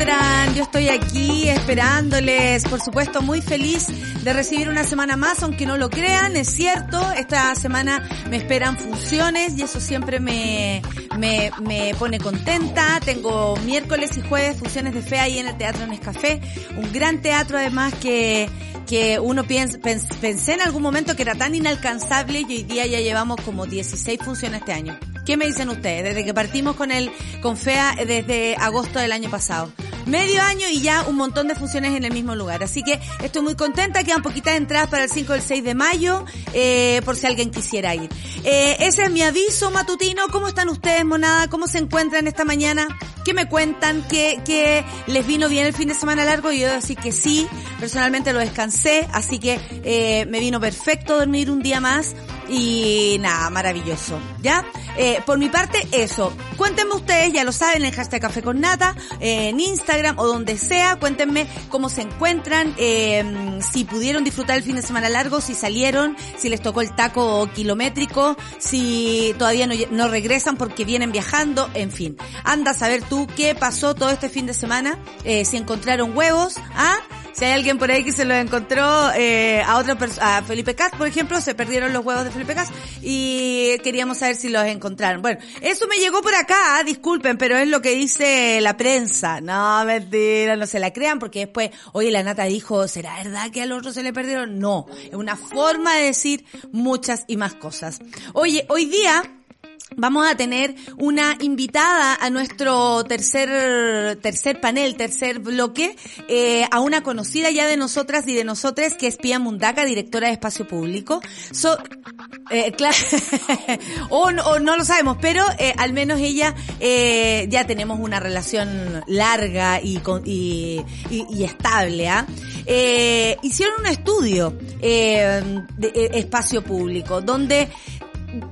encuentran? Yo estoy aquí esperándoles, por supuesto, muy feliz de recibir una semana más, aunque no lo crean, es cierto. Esta semana me esperan funciones y eso siempre me, me, me pone contenta. Tengo miércoles y jueves funciones de fe ahí en el Teatro Nescafé. Un gran teatro además que, que uno piensa, pensé en algún momento que era tan inalcanzable y hoy día ya llevamos como 16 funciones este año. ¿Qué me dicen ustedes? Desde que partimos con el, con FEA desde agosto del año pasado. Medio año y ya un montón de funciones en el mismo lugar. Así que estoy muy contenta. Quedan poquitas entradas para el 5 y el 6 de mayo, eh, por si alguien quisiera ir. Eh, ese es mi aviso matutino. ¿Cómo están ustedes, monada? ¿Cómo se encuentran esta mañana? ¿Qué me cuentan? ¿Que, que les vino bien el fin de semana largo? Y yo decir que sí. Personalmente lo descansé, así que eh, me vino perfecto dormir un día más y nada, maravilloso. ¿Ya? Eh, por mi parte, eso. Cuéntenme ustedes, ya lo saben, en hashtag Café con Nata, eh, en Instagram o donde sea. Cuéntenme cómo se encuentran, eh, si pudieron disfrutar el fin de semana largo, si salieron, si les tocó el taco kilométrico, si todavía no, no regresan porque vienen viajando, en fin. Anda a saber tú qué pasó todo este fin de semana, eh, si encontraron huevos, ¿ah? Si hay alguien por ahí que se los encontró eh, a otra a Felipe Cas, por ejemplo, se perdieron los huevos de Felipe Cas y queríamos saber si los encontraron. Bueno, eso me llegó por acá, ah, disculpen, pero es lo que dice la prensa. No, mentira, no se la crean porque después, oye, la nata dijo, ¿será verdad que al otro se le perdieron? No, es una forma de decir muchas y más cosas. Oye, hoy día Vamos a tener una invitada a nuestro tercer tercer panel, tercer bloque, eh, a una conocida ya de nosotras y de nosotras que es Pia Mundaca, directora de Espacio Público. So, eh, claro, o, no, lo sabemos, pero eh, al menos ella eh, ya tenemos una relación larga y, y, y, y estable. ¿ah? Eh, hicieron un estudio eh, de espacio público donde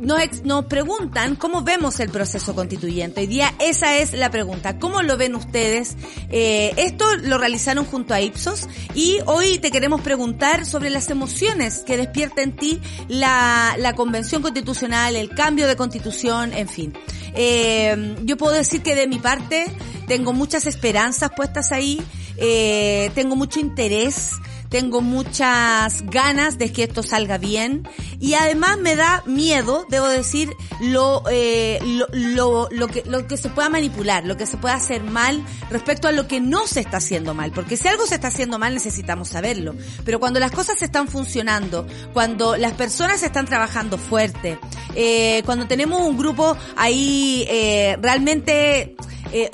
nos, nos preguntan cómo vemos el proceso constituyente. Hoy día esa es la pregunta. ¿Cómo lo ven ustedes? Eh, esto lo realizaron junto a Ipsos y hoy te queremos preguntar sobre las emociones que despierta en ti la, la convención constitucional, el cambio de constitución, en fin. Eh, yo puedo decir que de mi parte tengo muchas esperanzas puestas ahí, eh, tengo mucho interés tengo muchas ganas de que esto salga bien. Y además me da miedo, debo decir, lo, eh, lo, lo, que, lo que se pueda manipular, lo que se pueda hacer mal respecto a lo que no se está haciendo mal, porque si algo se está haciendo mal necesitamos saberlo, pero cuando las cosas están funcionando, cuando las personas están trabajando fuerte, eh, cuando tenemos un grupo ahí eh, realmente eh,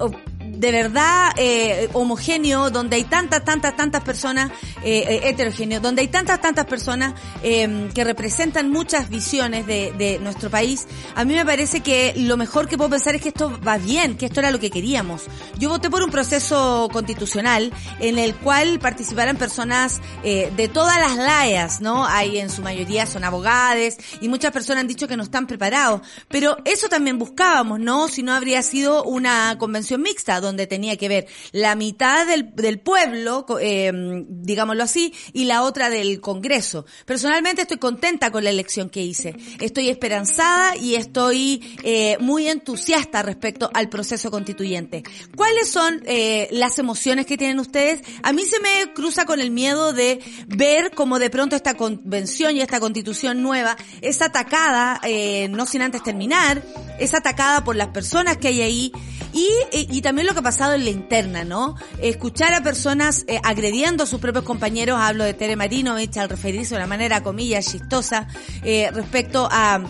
de verdad eh, homogéneo, donde hay tantas, tantas, tantas personas, eh, heterogéneo, donde hay tantas, tantas personas eh, que representan muchas visiones de, de, nuestro país, a mí me parece que lo mejor que puedo pensar es que esto va bien, que esto era lo que queríamos. Yo voté por un proceso constitucional en el cual participaran personas eh, de todas las layas, ¿no? Hay en su mayoría son abogados y muchas personas han dicho que no están preparados, pero eso también buscábamos, ¿no? Si no habría sido una convención mixta donde tenía que ver la mitad del, del pueblo, eh, digámoslo así, y la otra del Congreso. Personalmente estoy contenta con la elección que hice. Estoy esperanzada y estoy eh, muy entusiasta respecto al proceso constituyente. ¿Cuáles son eh, las emociones que tienen ustedes? A mí se me cruza con el miedo de ver cómo de pronto esta convención y esta constitución nueva es atacada, eh, no sin antes terminar, es atacada por las personas que hay ahí y, y, y, también lo que ha pasado en la interna, ¿no? Escuchar a personas eh, agrediendo a sus propios compañeros, hablo de Tere Marinovich al referirse de una manera, comillas, chistosa, eh, respecto a,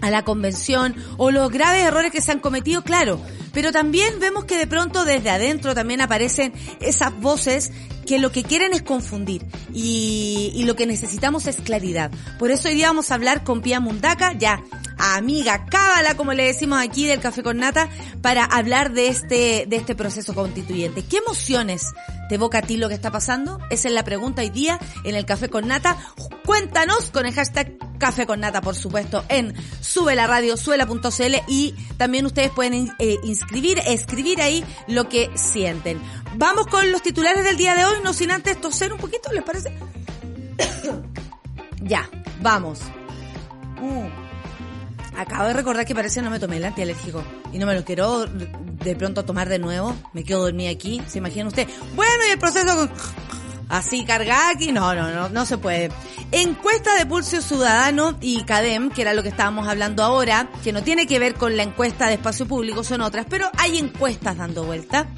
a la convención o los graves errores que se han cometido, claro. Pero también vemos que de pronto desde adentro también aparecen esas voces que lo que quieren es confundir y, lo que necesitamos es claridad. Por eso hoy día vamos a hablar con Pia Mundaca, ya amiga cábala, como le decimos aquí del Café con Nata, para hablar de este, de este proceso constituyente. ¿Qué emociones ¿Te evoca a ti lo que está pasando? Esa es la pregunta hoy día en el Café con Nata. Cuéntanos con el hashtag Café con Nata, por supuesto, en sube la radio, suela.cl y también ustedes pueden eh, inscribir, escribir ahí lo que sienten. Vamos con los titulares del día de hoy, no sin antes toser un poquito, ¿les parece? ya, vamos. Uh. Acabo de recordar que parece que no me tomé el antialérgico y no me lo quiero de pronto tomar de nuevo. Me quedo dormida aquí, ¿se imagina usted? Bueno, y el proceso con... Así cargada aquí, no, no, no, no se puede. Encuesta de Pulso Ciudadano y CADEM, que era lo que estábamos hablando ahora, que no tiene que ver con la encuesta de espacio público, son otras, pero hay encuestas dando vuelta.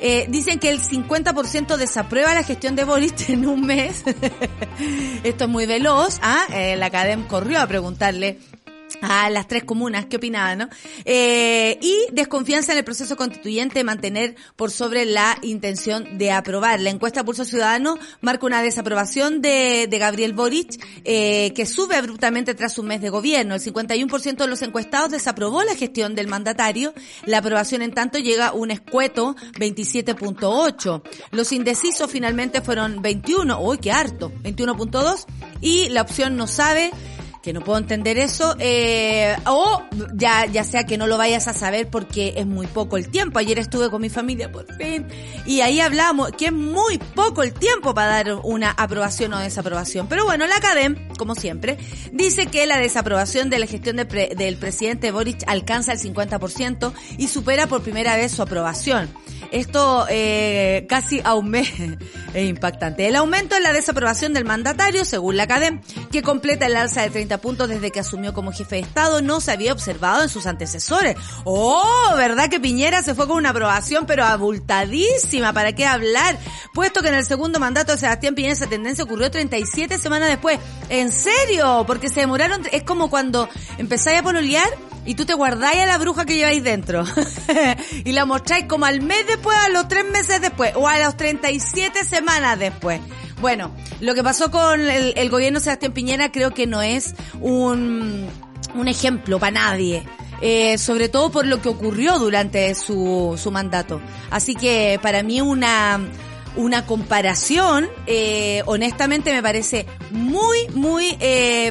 Eh, dicen que el 50% desaprueba la gestión de Boris en un mes. Esto es muy veloz. ¿ah? Eh, la CADEM corrió a preguntarle a las tres comunas, ¿qué opinaban, no? Eh, y desconfianza en el proceso constituyente mantener por sobre la intención de aprobar. La encuesta Pulso Ciudadano marca una desaprobación de, de Gabriel Boric, eh, que sube abruptamente tras un mes de gobierno. El 51% de los encuestados desaprobó la gestión del mandatario. La aprobación, en tanto, llega a un escueto 27.8. Los indecisos finalmente fueron 21, uy, qué harto, 21.2. Y la opción no sabe que no puedo entender eso, eh, o ya, ya sea que no lo vayas a saber porque es muy poco el tiempo. Ayer estuve con mi familia por fin y ahí hablamos que es muy poco el tiempo para dar una aprobación o desaprobación. Pero bueno, la academia, como siempre, dice que la desaprobación de la gestión del presidente Boric alcanza el 50% y supera por primera vez su aprobación. Esto eh, casi a un mes es impactante. El aumento en la desaprobación del mandatario, según la academia, que completa el alza de 30 puntos desde que asumió como jefe de Estado no se había observado en sus antecesores. Oh, ¿verdad que Piñera se fue con una aprobación pero abultadísima? ¿Para qué hablar? Puesto que en el segundo mandato de Sebastián Piñera esa tendencia ocurrió 37 semanas después. ¿En serio? Porque se demoraron, es como cuando empezáis a pololear y tú te guardáis a la bruja que lleváis dentro y la mostráis como al mes después, a los tres meses después o a las 37 semanas después. Bueno, lo que pasó con el, el gobierno Sebastián Piñera creo que no es un, un ejemplo para nadie. Eh, sobre todo por lo que ocurrió durante su, su mandato. Así que para mí una, una comparación, eh, honestamente me parece muy, muy eh,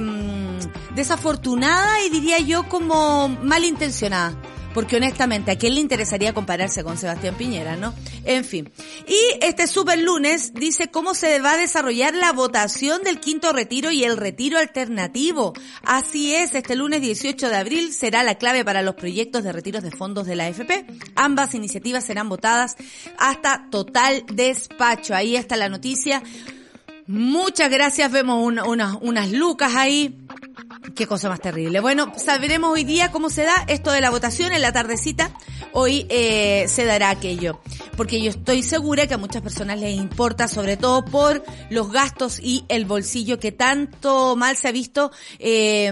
desafortunada y diría yo como malintencionada porque honestamente, ¿a quién le interesaría compararse con Sebastián Piñera, no? En fin. Y este super lunes dice cómo se va a desarrollar la votación del quinto retiro y el retiro alternativo. Así es, este lunes 18 de abril será la clave para los proyectos de retiros de fondos de la AFP. Ambas iniciativas serán votadas hasta total despacho. Ahí está la noticia. Muchas gracias, vemos unas lucas ahí Qué cosa más terrible. Bueno, sabremos hoy día cómo se da esto de la votación en la tardecita. Hoy eh, se dará aquello. Porque yo estoy segura que a muchas personas les importa, sobre todo por los gastos y el bolsillo que tanto mal se ha visto, eh,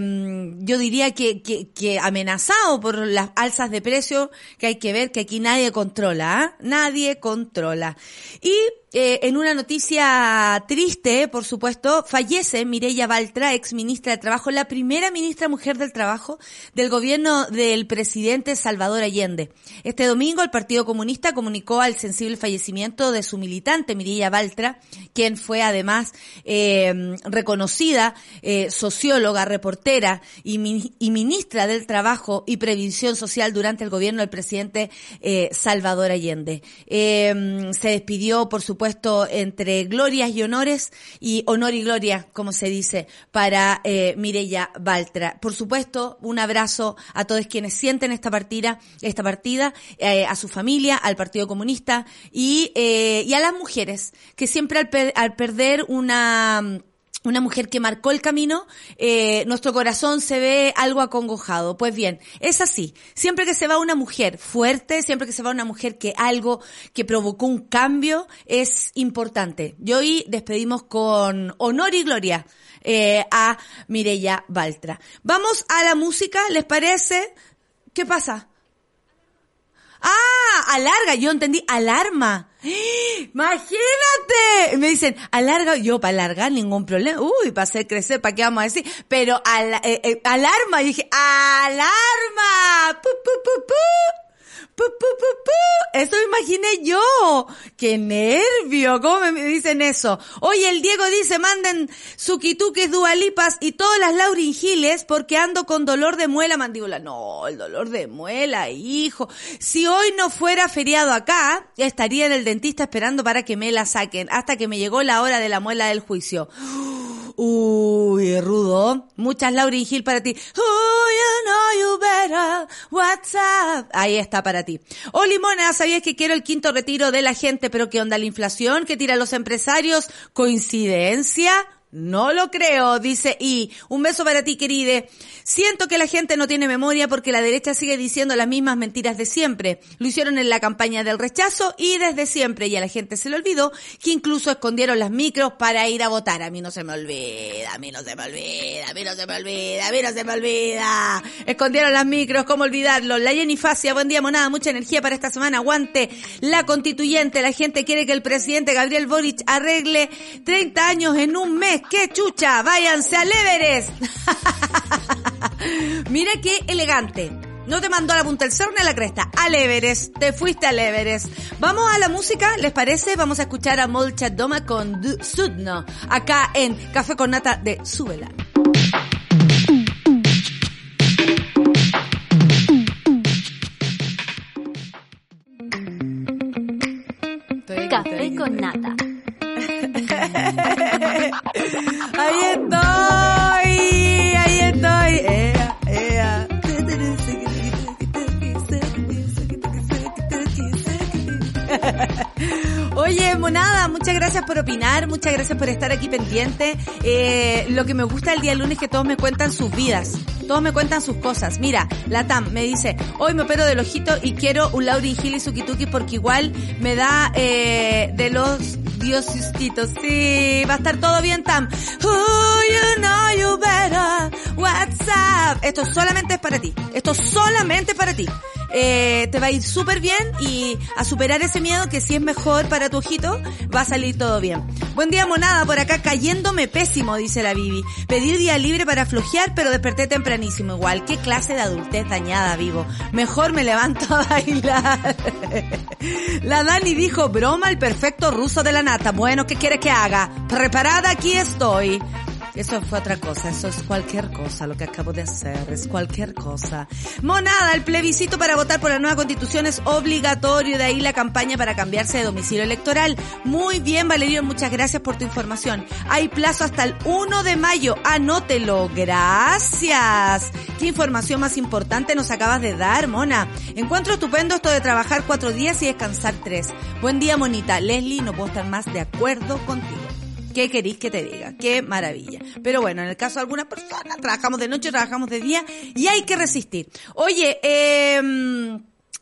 yo diría que, que, que, amenazado por las alzas de precio que hay que ver que aquí nadie controla. ¿ah? Nadie controla. Y eh, en una noticia triste, por supuesto, fallece Mireya Baltra, ex ministra de Trabajo, la ministra mujer del Trabajo del gobierno del presidente Salvador Allende. Este domingo el Partido Comunista comunicó al sensible fallecimiento de su militante Mireya Baltra, quien fue además eh, reconocida eh, socióloga, reportera y, ministra del Trabajo y Previsión Social durante el gobierno del presidente Salvador Allende. se despidió, por su supuesto, entre glorias y honores y honor y gloria, como se dice, para eh, Baltra. Por supuesto, un abrazo a todos quienes sienten esta partida, esta partida, eh, a su familia, al Partido Comunista y, eh, y a las mujeres que siempre al, al perder una una mujer que marcó el camino, eh, nuestro corazón se ve algo acongojado. Pues bien, es así. Siempre que se va una mujer fuerte, siempre que se va una mujer que algo que provocó un cambio, es importante. Y hoy despedimos con honor y gloria eh, a Mireya Baltra. Vamos a la música, ¿les parece? ¿Qué pasa? Ah, alarga, yo entendí, alarma. Imagínate. Me dicen, alarga, yo para alargar ningún problema. Uy, para hacer crecer, ¿para qué vamos a decir? Pero eh, eh, alarma, y dije, alarma. Pu. eso imaginé yo. ¡Qué nervio! ¿Cómo me dicen eso? Oye, el Diego dice, manden suquituques, dualipas y todas las Laurin Giles porque ando con dolor de muela mandíbula. No, el dolor de muela, hijo. Si hoy no fuera feriado acá, estaría en el dentista esperando para que me la saquen hasta que me llegó la hora de la muela del juicio. Uy, rudo. Muchas Laurin Hill para ti. Oh, you know you better. What's up? Ahí está para ti. Oh, Limona, ¿sabías que quiero el quinto retiro de la gente? Pero ¿qué onda la inflación que tiran los empresarios? ¿Coincidencia? No lo creo, dice Y. Un beso para ti, queride. Siento que la gente no tiene memoria porque la derecha sigue diciendo las mismas mentiras de siempre. Lo hicieron en la campaña del rechazo y desde siempre. Y a la gente se le olvidó que incluso escondieron las micros para ir a votar. A mí no se me olvida, a mí no se me olvida, a mí no se me olvida, a mí no se me olvida. Escondieron las micros, ¿cómo olvidarlo? La Jenny Facia, buen día, monada, mucha energía para esta semana. Aguante la constituyente. La gente quiere que el presidente Gabriel Boric arregle 30 años en un mes. ¡Qué chucha! Váyanse al Everest. Mira qué elegante. No te mandó a la punta del cerro ni a la cresta. Al Everest. Te fuiste al Everest. Vamos a la música, ¿les parece? Vamos a escuchar a Molchat Doma con Sudno. Acá en Café con Nata de Súbela. Café con Nata. Ahí estoy, Oye, monada, muchas gracias por opinar, muchas gracias por estar aquí pendiente. Eh, lo que me gusta el día lunes es que todos me cuentan sus vidas, todos me cuentan sus cosas. Mira, la Tam me dice, hoy me opero del ojito y quiero un Lauri Gili Sukituki porque igual me da eh, de los diosistitos. Sí, va a estar todo bien, Tam. Oh, you know you better. What's up? Esto solamente es para ti. Esto solamente es para ti. Eh, te va a ir súper bien y a superar ese miedo que si es mejor para tu ojito, va a salir todo bien. Buen día, monada, por acá cayéndome pésimo, dice la Bibi. Pedí día libre para flojear, pero desperté tempranísimo igual. ¿Qué clase de adultez dañada vivo? Mejor me levanto a bailar. La Dani dijo, broma el perfecto ruso de la nata. Bueno, ¿qué quieres que haga? Preparada, aquí estoy. Eso fue otra cosa, eso es cualquier cosa, lo que acabo de hacer, es cualquier cosa. Monada, el plebiscito para votar por la nueva constitución es obligatorio, de ahí la campaña para cambiarse de domicilio electoral. Muy bien, Valerio, muchas gracias por tu información. Hay plazo hasta el 1 de mayo, anótelo, gracias. ¿Qué información más importante nos acabas de dar, Mona? Encuentro estupendo esto de trabajar cuatro días y descansar tres. Buen día, Monita. Leslie, no puedo estar más de acuerdo contigo. ¿Qué queréis que te diga? Qué maravilla. Pero bueno, en el caso de algunas personas, trabajamos de noche, trabajamos de día y hay que resistir. Oye, eh...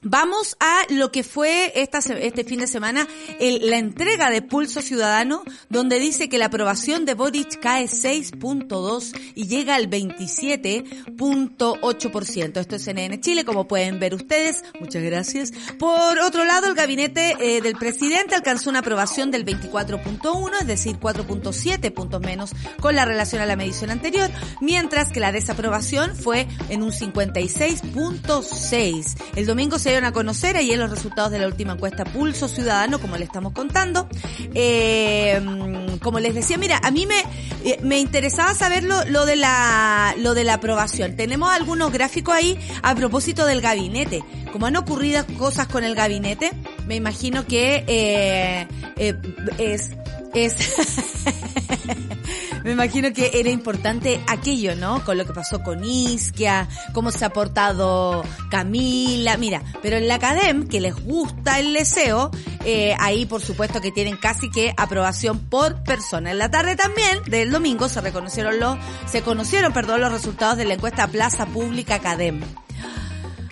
Vamos a lo que fue esta, este fin de semana la entrega de Pulso Ciudadano, donde dice que la aprobación de Boric cae 6.2 y llega al 27.8%. Esto es CNN Chile, como pueden ver ustedes. Muchas gracias. Por otro lado, el gabinete eh, del presidente alcanzó una aprobación del 24.1, es decir, 4.7 puntos menos con la relación a la medición anterior, mientras que la desaprobación fue en un 56.6. El domingo se a conocer ahí los resultados de la última encuesta Pulso Ciudadano, como le estamos contando. Eh, como les decía, mira, a mí me, eh, me interesaba saber lo, de la, lo de la aprobación. Tenemos algunos gráficos ahí a propósito del gabinete. Como han ocurrido cosas con el gabinete, me imagino que eh es es me imagino que era importante aquello, ¿no? Con lo que pasó con Isquia, cómo se ha portado Camila, mira, pero en la Academ, que les gusta el deseo, eh, ahí por supuesto que tienen casi que aprobación por persona. En la tarde también del domingo se reconocieron los, se conocieron, perdón, los resultados de la encuesta Plaza Pública Academ.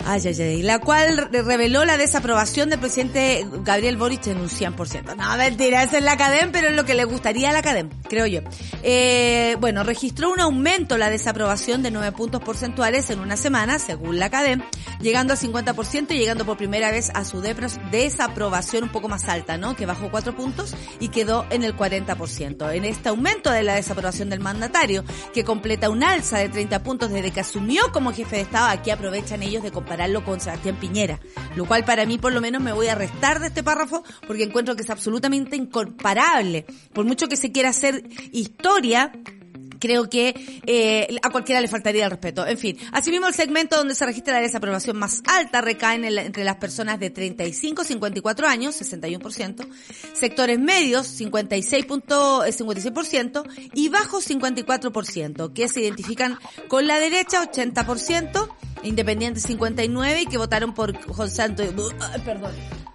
Ay, ay, ay. La cual reveló la desaprobación del presidente Gabriel Boric en un 100%. No, mentira, esa es la Academ, pero es lo que le gustaría a la Academ, creo yo. Eh, bueno, registró un aumento la desaprobación de 9 puntos porcentuales en una semana, según la Academ. llegando a 50% y llegando por primera vez a su desaprobación un poco más alta, ¿no? Que bajó cuatro puntos y quedó en el 40%. En este aumento de la desaprobación del mandatario, que completa un alza de 30 puntos desde que asumió como jefe de Estado, aquí aprovechan ellos de compararlo con Sebastián Piñera, lo cual para mí por lo menos me voy a restar de este párrafo porque encuentro que es absolutamente incomparable. Por mucho que se quiera hacer historia, creo que eh, a cualquiera le faltaría el respeto. En fin, asimismo el segmento donde se registra la desaprobación más alta recae en entre las personas de 35 a 54 años, 61%, sectores medios, 56.56% eh, y bajos 54%, que se identifican con la derecha, 80%, independientes 59 y que votaron por José Santo. Perdón.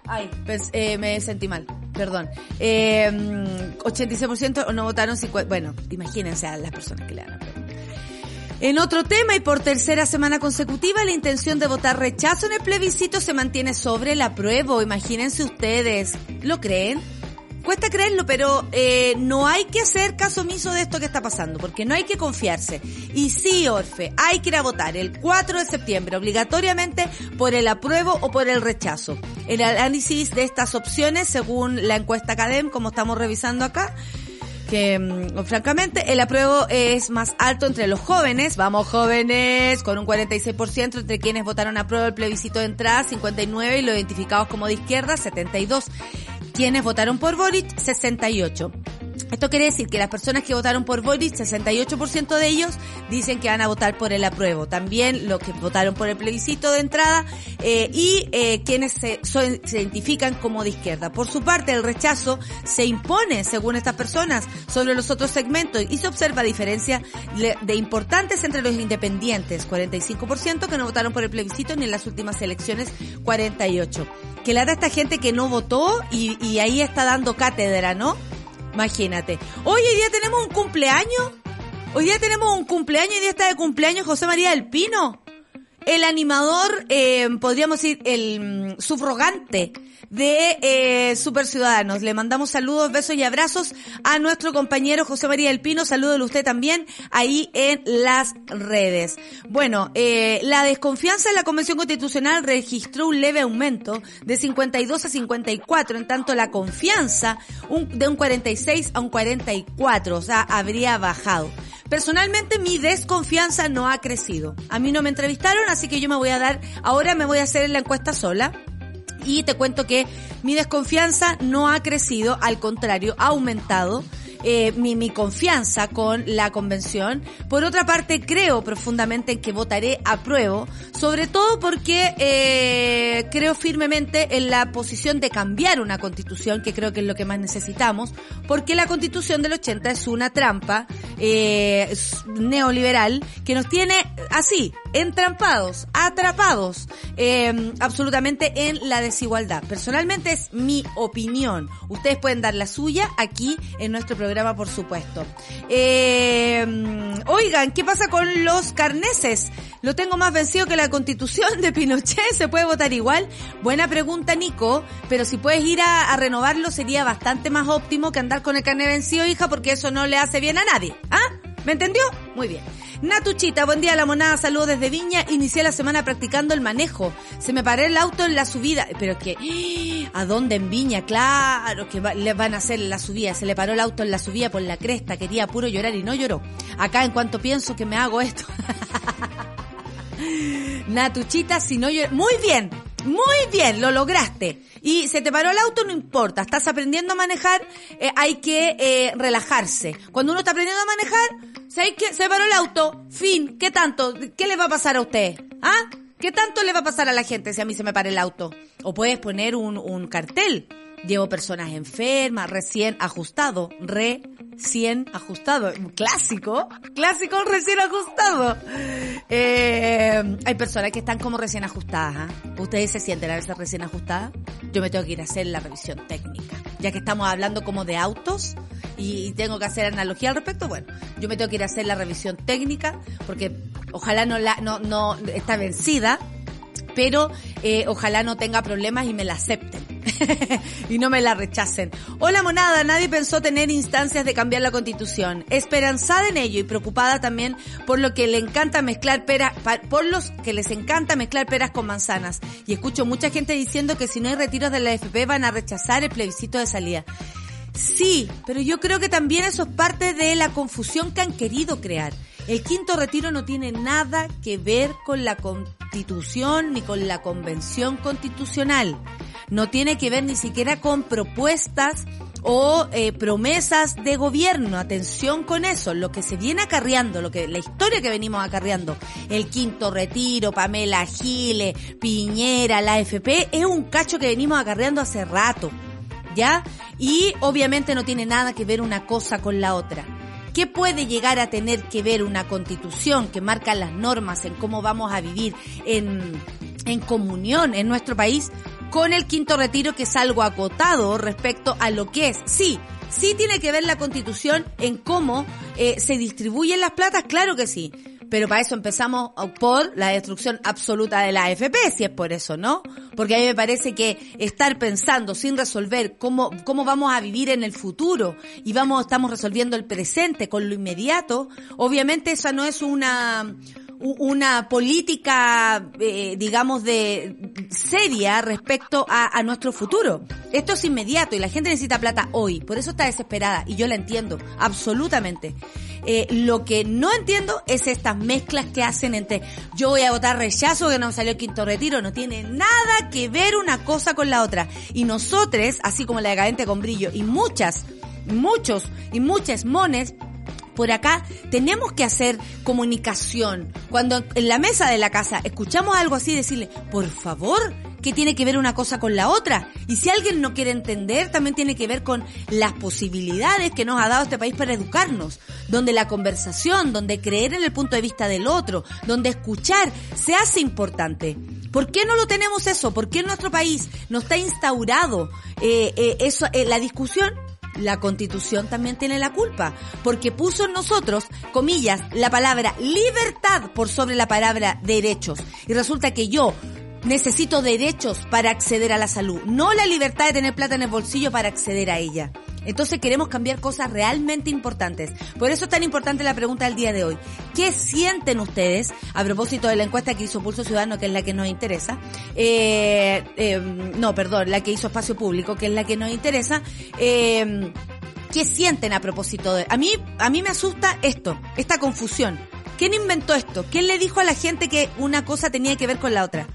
Ay, pues, eh, me sentí mal perdón, eh, 86% no votaron 50, bueno, imagínense las En otro tema y por tercera semana consecutiva, la intención de votar rechazo en el plebiscito se mantiene sobre el apruebo. Imagínense ustedes, ¿lo creen? Cuesta creerlo, pero eh, no hay que hacer caso omiso de esto que está pasando, porque no hay que confiarse. Y sí, Orfe, hay que ir a votar el 4 de septiembre, obligatoriamente por el apruebo o por el rechazo. El análisis de estas opciones, según la encuesta Academ, como estamos revisando acá, que mm, francamente el apruebo es más alto entre los jóvenes, vamos jóvenes, con un 46% entre quienes votaron apruebo el plebiscito de entrada, 59 y los identificados como de izquierda, 72 quienes votaron por Boric, 68. Esto quiere decir que las personas que votaron por Boric, 68% de ellos dicen que van a votar por el apruebo. También los que votaron por el plebiscito de entrada eh, y eh, quienes se, se, identifican como de izquierda. Por su parte, el rechazo se impone, según estas personas, sobre los otros segmentos y se observa diferencia de importantes entre los independientes, 45% que no votaron por el plebiscito ni en las últimas elecciones, 48%. Que la da esta gente que no votó y ahí está dando cátedra, ¿no? Imagínate. Hoy, hoy día tenemos un cumpleaños. Hoy día tenemos un cumpleaños, hoy día está de cumpleaños José María del Pino. El animador, eh, podríamos decir, el mm, subrogante de eh, Super Ciudadanos. Le mandamos saludos, besos y abrazos a nuestro compañero José María del Pino. Salúdelo usted también ahí en las redes. Bueno, eh, la desconfianza en la Convención Constitucional registró un leve aumento de 52 a 54, en tanto la confianza un, de un 46 a un 44, o sea, habría bajado. Personalmente mi desconfianza no ha crecido. A mí no me entrevistaron, así que yo me voy a dar, ahora me voy a hacer la encuesta sola y te cuento que mi desconfianza no ha crecido, al contrario, ha aumentado. Eh, mi, mi confianza con la convención. Por otra parte, creo profundamente en que votaré a prueba, sobre todo porque eh, creo firmemente en la posición de cambiar una constitución, que creo que es lo que más necesitamos, porque la constitución del 80 es una trampa eh, neoliberal que nos tiene así, entrampados, atrapados, eh, absolutamente en la desigualdad. Personalmente es mi opinión. Ustedes pueden dar la suya aquí en nuestro programa, por supuesto. Eh, oigan, ¿qué pasa con los carneses? Lo tengo más vencido que la constitución de Pinochet. ¿Se puede votar igual? Buena pregunta, Nico. Pero si puedes ir a, a renovarlo sería bastante más óptimo que andar con el carnet vencido, hija, porque eso no le hace bien a nadie. ¿Ah? ¿Me entendió? Muy bien. Natuchita, buen día la monada, saludos desde Viña. Inicié la semana practicando el manejo. Se me paró el auto en la subida. Pero que, ¿a dónde en Viña? Claro que le van a hacer la subida. Se le paró el auto en la subida por la cresta. Quería puro llorar y no lloró. Acá en cuanto pienso que me hago esto. Natuchita, si no lloro. Muy bien, muy bien, lo lograste. Y se te paró el auto, no importa. Estás aprendiendo a manejar, eh, hay que eh, relajarse. Cuando uno está aprendiendo a manejar, ¿Sabes qué? Se paró el auto. Fin. ¿Qué tanto? ¿Qué le va a pasar a usted? ¿Ah? ¿Qué tanto le va a pasar a la gente si a mí se me para el auto? O puedes poner un, un cartel. Llevo personas enfermas, recién ajustado. Recién ajustado. Clásico. Clásico recién ajustado. Eh, hay personas que están como recién ajustadas. ¿ah? ¿Ustedes se sienten a veces recién ajustadas? Yo me tengo que ir a hacer la revisión técnica. Ya que estamos hablando como de autos, y tengo que hacer analogía al respecto, bueno, yo me tengo que ir a hacer la revisión técnica porque ojalá no la no no está vencida, pero eh, ojalá no tenga problemas y me la acepten. y no me la rechacen. Hola monada, nadie pensó tener instancias de cambiar la constitución. Esperanzada en ello y preocupada también por lo que le encanta mezclar peras, por los que les encanta mezclar peras con manzanas. Y escucho mucha gente diciendo que si no hay retiros de la FP van a rechazar el plebiscito de salida. Sí, pero yo creo que también eso es parte de la confusión que han querido crear. El quinto retiro no tiene nada que ver con la constitución ni con la convención constitucional. No tiene que ver ni siquiera con propuestas o eh, promesas de gobierno. Atención con eso, lo que se viene acarreando, lo que la historia que venimos acarreando, el quinto retiro, Pamela Gile, Piñera, la FP, es un cacho que venimos acarreando hace rato. ¿Ya? Y obviamente no tiene nada que ver una cosa con la otra. ¿Qué puede llegar a tener que ver una constitución que marca las normas en cómo vamos a vivir en, en comunión en nuestro país con el quinto retiro que es algo acotado respecto a lo que es? Sí, sí tiene que ver la constitución en cómo eh, se distribuyen las platas, claro que sí. Pero para eso empezamos por la destrucción absoluta de la AFP, si es por eso, ¿no? Porque a mí me parece que estar pensando sin resolver cómo, cómo vamos a vivir en el futuro y vamos, estamos resolviendo el presente con lo inmediato, obviamente esa no es una, una política, eh, digamos, de seria respecto a, a, nuestro futuro. Esto es inmediato y la gente necesita plata hoy, por eso está desesperada y yo la entiendo, absolutamente. Eh, lo que no entiendo es estas mezclas que hacen entre yo voy a votar rechazo que no salió el quinto retiro, no tiene nada que ver una cosa con la otra. Y nosotros, así como la decadente con brillo y muchas, muchos y muchas mones, por acá tenemos que hacer comunicación. Cuando en la mesa de la casa escuchamos algo así, decirle, por favor, que tiene que ver una cosa con la otra. Y si alguien no quiere entender, también tiene que ver con las posibilidades que nos ha dado este país para educarnos, donde la conversación, donde creer en el punto de vista del otro, donde escuchar se hace importante. ¿Por qué no lo tenemos eso? ¿Por qué en nuestro país no está instaurado eh, eh, eso, eh, la discusión? La constitución también tiene la culpa, porque puso en nosotros, comillas, la palabra libertad por sobre la palabra derechos. Y resulta que yo necesito derechos para acceder a la salud, no la libertad de tener plata en el bolsillo para acceder a ella. Entonces queremos cambiar cosas realmente importantes. Por eso es tan importante la pregunta del día de hoy. ¿Qué sienten ustedes a propósito de la encuesta que hizo Pulso Ciudadano, que es la que nos interesa? Eh, eh, no, perdón, la que hizo Espacio Público, que es la que nos interesa. Eh, ¿Qué sienten a propósito de...? A mí, a mí me asusta esto, esta confusión. ¿Quién inventó esto? ¿Quién le dijo a la gente que una cosa tenía que ver con la otra?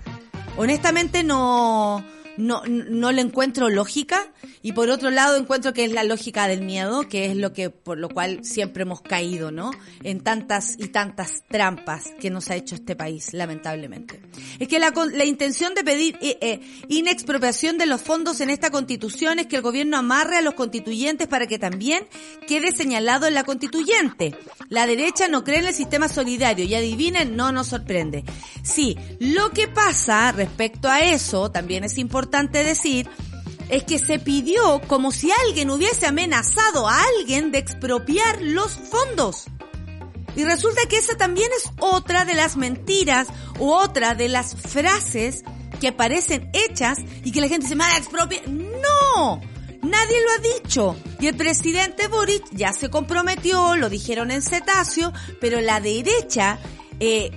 Honestamente no no, no le encuentro lógica y por otro lado encuentro que es la lógica del miedo, que es lo que, por lo cual siempre hemos caído, ¿no? En tantas y tantas trampas que nos ha hecho este país, lamentablemente. Es que la, la intención de pedir eh, eh, inexpropiación de los fondos en esta constitución es que el gobierno amarre a los constituyentes para que también quede señalado en la constituyente. La derecha no cree en el sistema solidario y adivinen, no nos sorprende. Sí, lo que pasa respecto a eso también es importante importante decir es que se pidió como si alguien hubiese amenazado a alguien de expropiar los fondos. Y resulta que esa también es otra de las mentiras u otra de las frases que parecen hechas y que la gente se me expropia. ¡No! Nadie lo ha dicho. Y el presidente Boric ya se comprometió, lo dijeron en cetáceo, pero la derecha eh,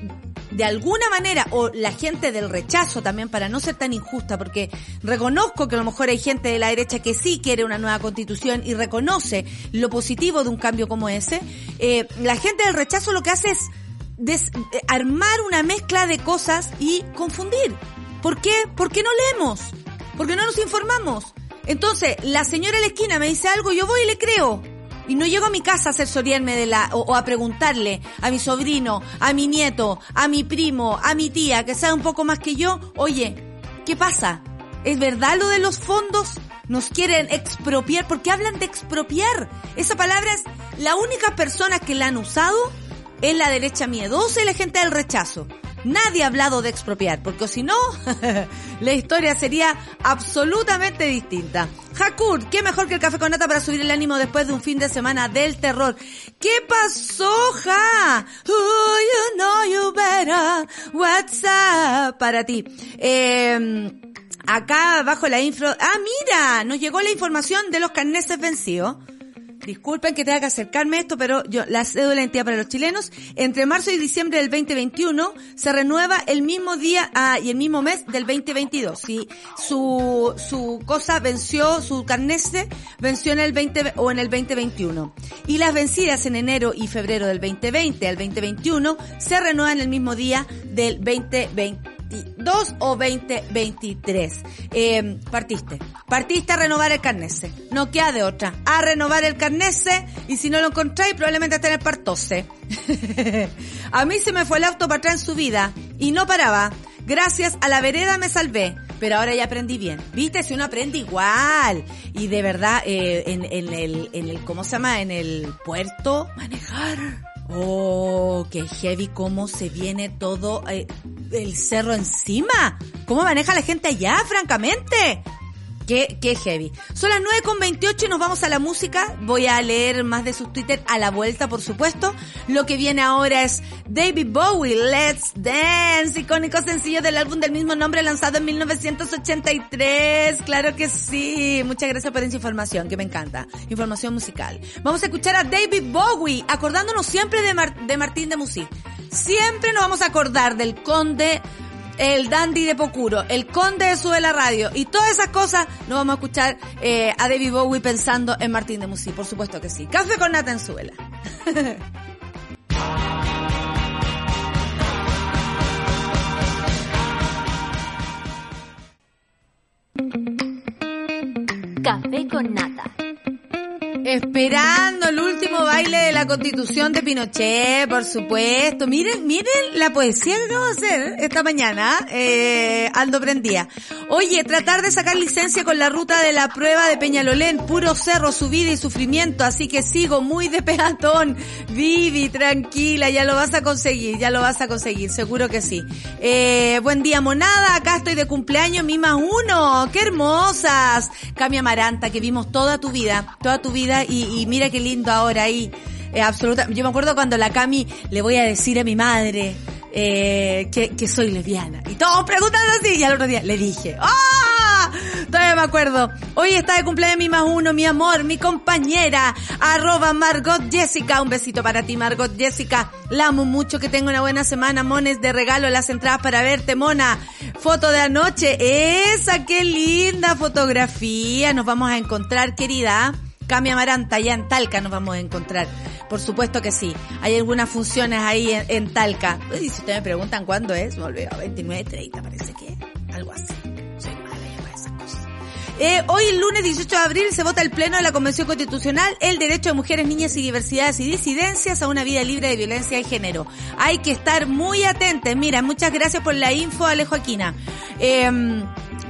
de alguna manera, o la gente del rechazo también, para no ser tan injusta, porque reconozco que a lo mejor hay gente de la derecha que sí quiere una nueva constitución y reconoce lo positivo de un cambio como ese, eh, la gente del rechazo lo que hace es eh, armar una mezcla de cosas y confundir. ¿Por qué? Porque no leemos, porque no nos informamos. Entonces, la señora en la esquina me dice algo, yo voy y le creo y no llego a mi casa a asesorearme de la, o, a preguntarle a mi sobrino, a mi nieto, a mi primo, a mi tía, que sabe un poco más que yo, oye, ¿qué pasa? ¿Es verdad lo de los fondos? Nos quieren expropiar, porque hablan de expropiar. Esa palabra es la única persona que la han usado es la derecha miedosa y la gente del rechazo. Nadie ha hablado de expropiar, porque si no, la historia sería absolutamente distinta. Hakur, qué mejor que el café con nata para subir el ánimo después de un fin de semana del terror. ¿Qué pasó, Ja? Oh, you know you better. What's up? Para ti. Eh, acá bajo la info... Ah, mira, nos llegó la información de los carneses vencidos. Disculpen que tenga que acercarme esto, pero yo, la cédula de identidad para los chilenos, entre marzo y diciembre del 2021 se renueva el mismo día ah, y el mismo mes del 2022. Si su, su cosa venció, su carnese venció en el 20 o en el 2021. Y las vencidas en enero y febrero del 2020 al 2021 se renuevan el mismo día del 2020 22 o 2023. Eh, partiste. Partiste a renovar el carnese. No queda de otra. A renovar el carnese y si no lo encontráis probablemente está en el partose. a mí se me fue el auto para atrás en su vida y no paraba. Gracias a la vereda me salvé. Pero ahora ya aprendí bien. ¿Viste? Si uno aprende igual. Y de verdad, eh, en, en, el, en el, ¿cómo se llama? En el puerto, manejar. Oh, qué heavy cómo se viene todo eh, el cerro encima. ¿Cómo maneja la gente allá, francamente? Qué, qué heavy. Son las 9 con 28 y nos vamos a la música. Voy a leer más de sus Twitter a la vuelta, por supuesto. Lo que viene ahora es David Bowie, Let's Dance, icónico sencillo del álbum del mismo nombre lanzado en 1983. Claro que sí. Muchas gracias por esa información, que me encanta. Información musical. Vamos a escuchar a David Bowie, acordándonos siempre de, de Martín de Musí. Siempre nos vamos a acordar del conde el dandy de Pocuro, el conde de Sube la Radio y todas esas cosas, nos vamos a escuchar eh, a David Bowie pensando en Martín de Musí, por supuesto que sí. Café con nata en Suela. Café con nata Esperando el último baile de la constitución de Pinochet, por supuesto. Miren, miren la poesía que acabo de hacer esta mañana, eh, Aldo Prendía. Oye, tratar de sacar licencia con la ruta de la prueba de Peñalolén, puro cerro, subida y sufrimiento, así que sigo muy de peatón. Vivi, tranquila, ya lo vas a conseguir, ya lo vas a conseguir, seguro que sí. Eh, buen día, monada, acá estoy de cumpleaños, mi más uno, qué hermosas. Cami Amaranta, que vimos toda tu vida, toda tu vida y, mira qué lindo ahora ahí. Eh, absoluta. Yo me acuerdo cuando la Cami le voy a decir a mi madre eh, que, que soy lesbiana. Y todos preguntan así. Y al otro día le dije, ¡ah! Todavía me acuerdo. Hoy está de cumpleaños mi más uno, mi amor, mi compañera. Arroba Margot Jessica. Un besito para ti, Margot Jessica. La amo mucho, que tenga una buena semana. Mones de regalo las entradas para verte, mona. Foto de anoche. Esa, qué linda fotografía. Nos vamos a encontrar, querida. Cami Amaranta, allá en Talca nos vamos a encontrar. Por supuesto que sí. Hay algunas funciones ahí en, Talca. Y si ustedes me preguntan cuándo es, me olvidé, 29.30 parece que algo así. Soy mala yo para esas cosas. Eh, hoy, el lunes 18 de abril, se vota el Pleno de la Convención Constitucional el derecho de mujeres, niñas y diversidades y disidencias a una vida libre de violencia de género. Hay que estar muy atentos. Mira, muchas gracias por la info, Alejo Aquina. Eh,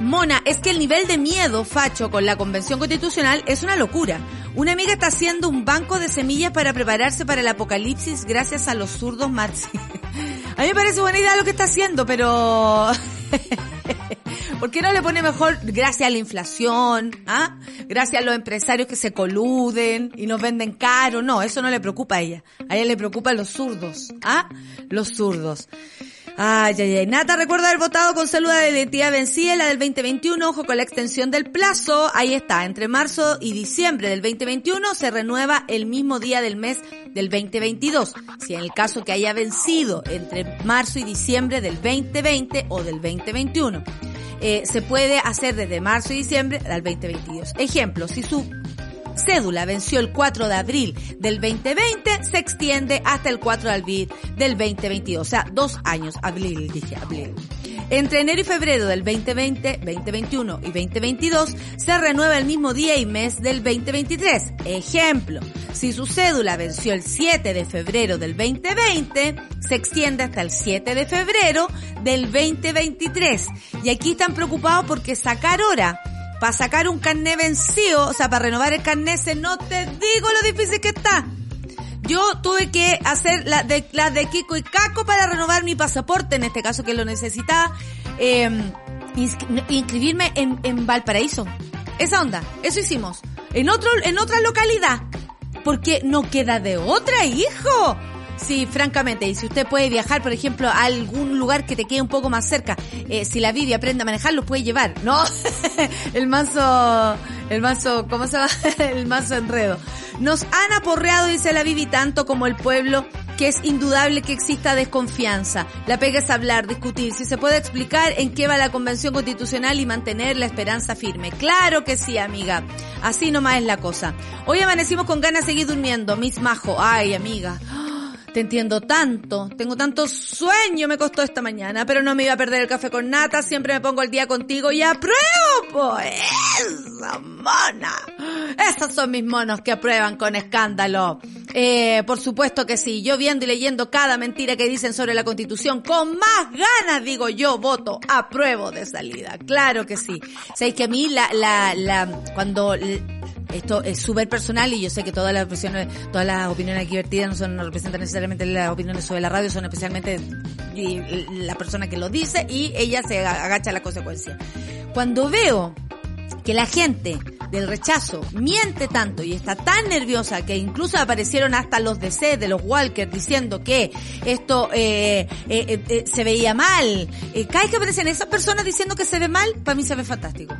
Mona, es que el nivel de miedo facho con la Convención Constitucional es una locura. Una amiga está haciendo un banco de semillas para prepararse para el apocalipsis gracias a los zurdos marxi. A mí me parece buena idea lo que está haciendo, pero... ¿Por qué no le pone mejor gracias a la inflación? ¿Ah? Gracias a los empresarios que se coluden y nos venden caro. No, eso no le preocupa a ella. A ella le preocupan los zurdos. ¿Ah? Los zurdos. Ay, ay, ay. Nata, recuerdo haber votado con salud de identidad vencida, la del 2021, ojo con la extensión del plazo. Ahí está, entre marzo y diciembre del 2021 se renueva el mismo día del mes del 2022. Si en el caso que haya vencido entre marzo y diciembre del 2020 o del 2021. Eh, se puede hacer desde marzo y diciembre al 2022. Ejemplo, si su cédula venció el 4 de abril del 2020, se extiende hasta el 4 de abril del 2022. O sea, dos años. Abril, dije, abril. Entre enero y febrero del 2020, 2021 y 2022 se renueva el mismo día y mes del 2023. Ejemplo, si su cédula venció el 7 de febrero del 2020, se extiende hasta el 7 de febrero del 2023. Y aquí están preocupados porque sacar hora para sacar un carnet vencido, o sea, para renovar el carnet, no te digo lo difícil que está. Yo tuve que hacer la de, la de Kiko y Caco para renovar mi pasaporte, en este caso que lo necesitaba, eh, inscribirme en, en Valparaíso. Esa onda, eso hicimos. En otro, en otra localidad. Porque no queda de otra, hijo. Sí, francamente, y si usted puede viajar, por ejemplo, a algún lugar que te quede un poco más cerca, eh, si la Vivi aprende a manejar, lo puede llevar. No, el mazo, el mazo, ¿cómo se llama? el mazo enredo. Nos han aporreado, dice la Vivi, tanto como el pueblo, que es indudable que exista desconfianza. La pega es hablar, discutir, si se puede explicar en qué va la convención constitucional y mantener la esperanza firme. Claro que sí, amiga. Así nomás es la cosa. Hoy amanecimos con ganas de seguir durmiendo. Miss Majo. Ay, amiga. Te entiendo tanto, tengo tanto sueño me costó esta mañana, pero no me iba a perder el café con nata, siempre me pongo al día contigo y apruebo, pues, esa mona. Esos son mis monos que aprueban con escándalo. Eh, por supuesto que sí, yo viendo y leyendo cada mentira que dicen sobre la constitución, con más ganas digo yo voto, apruebo de salida, claro que sí. Sabéis que a mí la, la, la, cuando esto es súper personal y yo sé que todas las opiniones, todas las opiniones aquí vertidas no, son, no representan necesariamente las opiniones sobre la radio, son especialmente la persona que lo dice y ella se agacha a la consecuencia. Cuando veo que la gente del rechazo miente tanto y está tan nerviosa que incluso aparecieron hasta los DC de los Walker diciendo que esto eh, eh, eh, se veía mal. cada vez que aparecen esas personas diciendo que se ve mal, para mí se ve fantástico.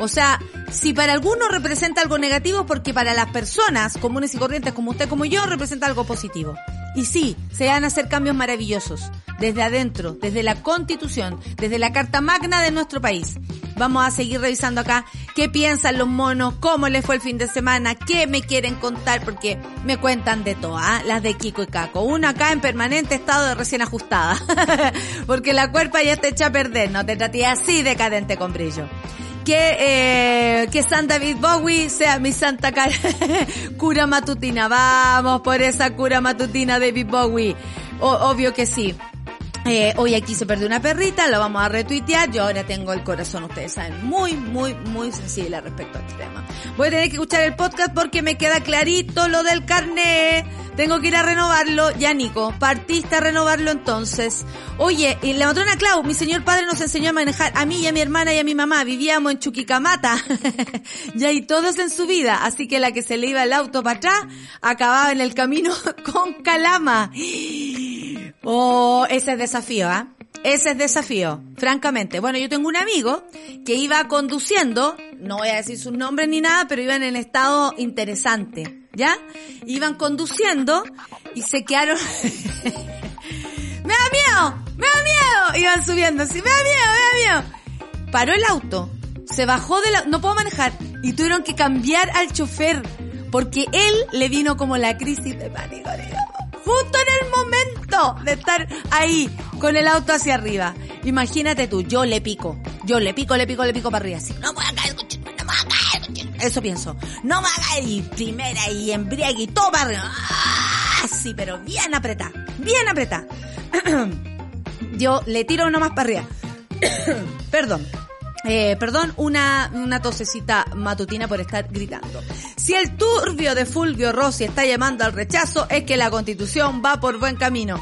O sea, si para algunos representa algo negativo, porque para las personas comunes y corrientes como usted, como yo, representa algo positivo. Y sí, se van a hacer cambios maravillosos, desde adentro, desde la constitución, desde la carta magna de nuestro país. Vamos a seguir revisando acá qué piensan los monos, cómo les fue el fin de semana, qué me quieren contar, porque me cuentan de todo, ¿ah? las de Kiko y Caco. Una acá en permanente estado de recién ajustada, porque la cuerpa ya está hecha a perder, no te traté así decadente con brillo que, eh, que San David Bowie sea mi santa cura matutina. Vamos por esa cura matutina David Bowie. obvio que sí. Eh, hoy aquí se perdió una perrita, lo vamos a retuitear. Yo ahora tengo el corazón, ustedes saben, muy, muy, muy sensible respecto a este tema. Voy a tener que escuchar el podcast porque me queda clarito lo del carnet. Tengo que ir a renovarlo. Ya, Nico, partiste a renovarlo entonces. Oye, y la matrona Clau, mi señor padre nos enseñó a manejar a mí y a mi hermana y a mi mamá. Vivíamos en Chuquicamata. ya y todos en su vida. Así que la que se le iba el auto para atrás, acababa en el camino con calama. Oh, ese es desafío, ¿ah? Ese es desafío, francamente. Bueno, yo tengo un amigo que iba conduciendo, no voy a decir su nombre ni nada, pero iba en estado interesante, ¿ya? Iban conduciendo y se quedaron... ¡Me da miedo! ¡Me da miedo! Iban subiendo así, ¡me da miedo! ¡Me da miedo! Paró el auto, se bajó de la... No puedo manejar. Y tuvieron que cambiar al chofer porque él le vino como la crisis de pánico, digamos justo en el momento de estar ahí con el auto hacia arriba. Imagínate tú, yo le pico, yo le pico, le pico, le pico para arriba, así, no me voy a caer, no me voy a caer, eso pienso, no me voy caer, y primera, y embriague, y todo para arriba, ah, sí, pero bien apretada, bien apretada. yo le tiro nomás para arriba. Perdón. Eh, perdón, una, una tosecita matutina por estar gritando. Si el turbio de Fulvio Rossi está llamando al rechazo, es que la constitución va por buen camino.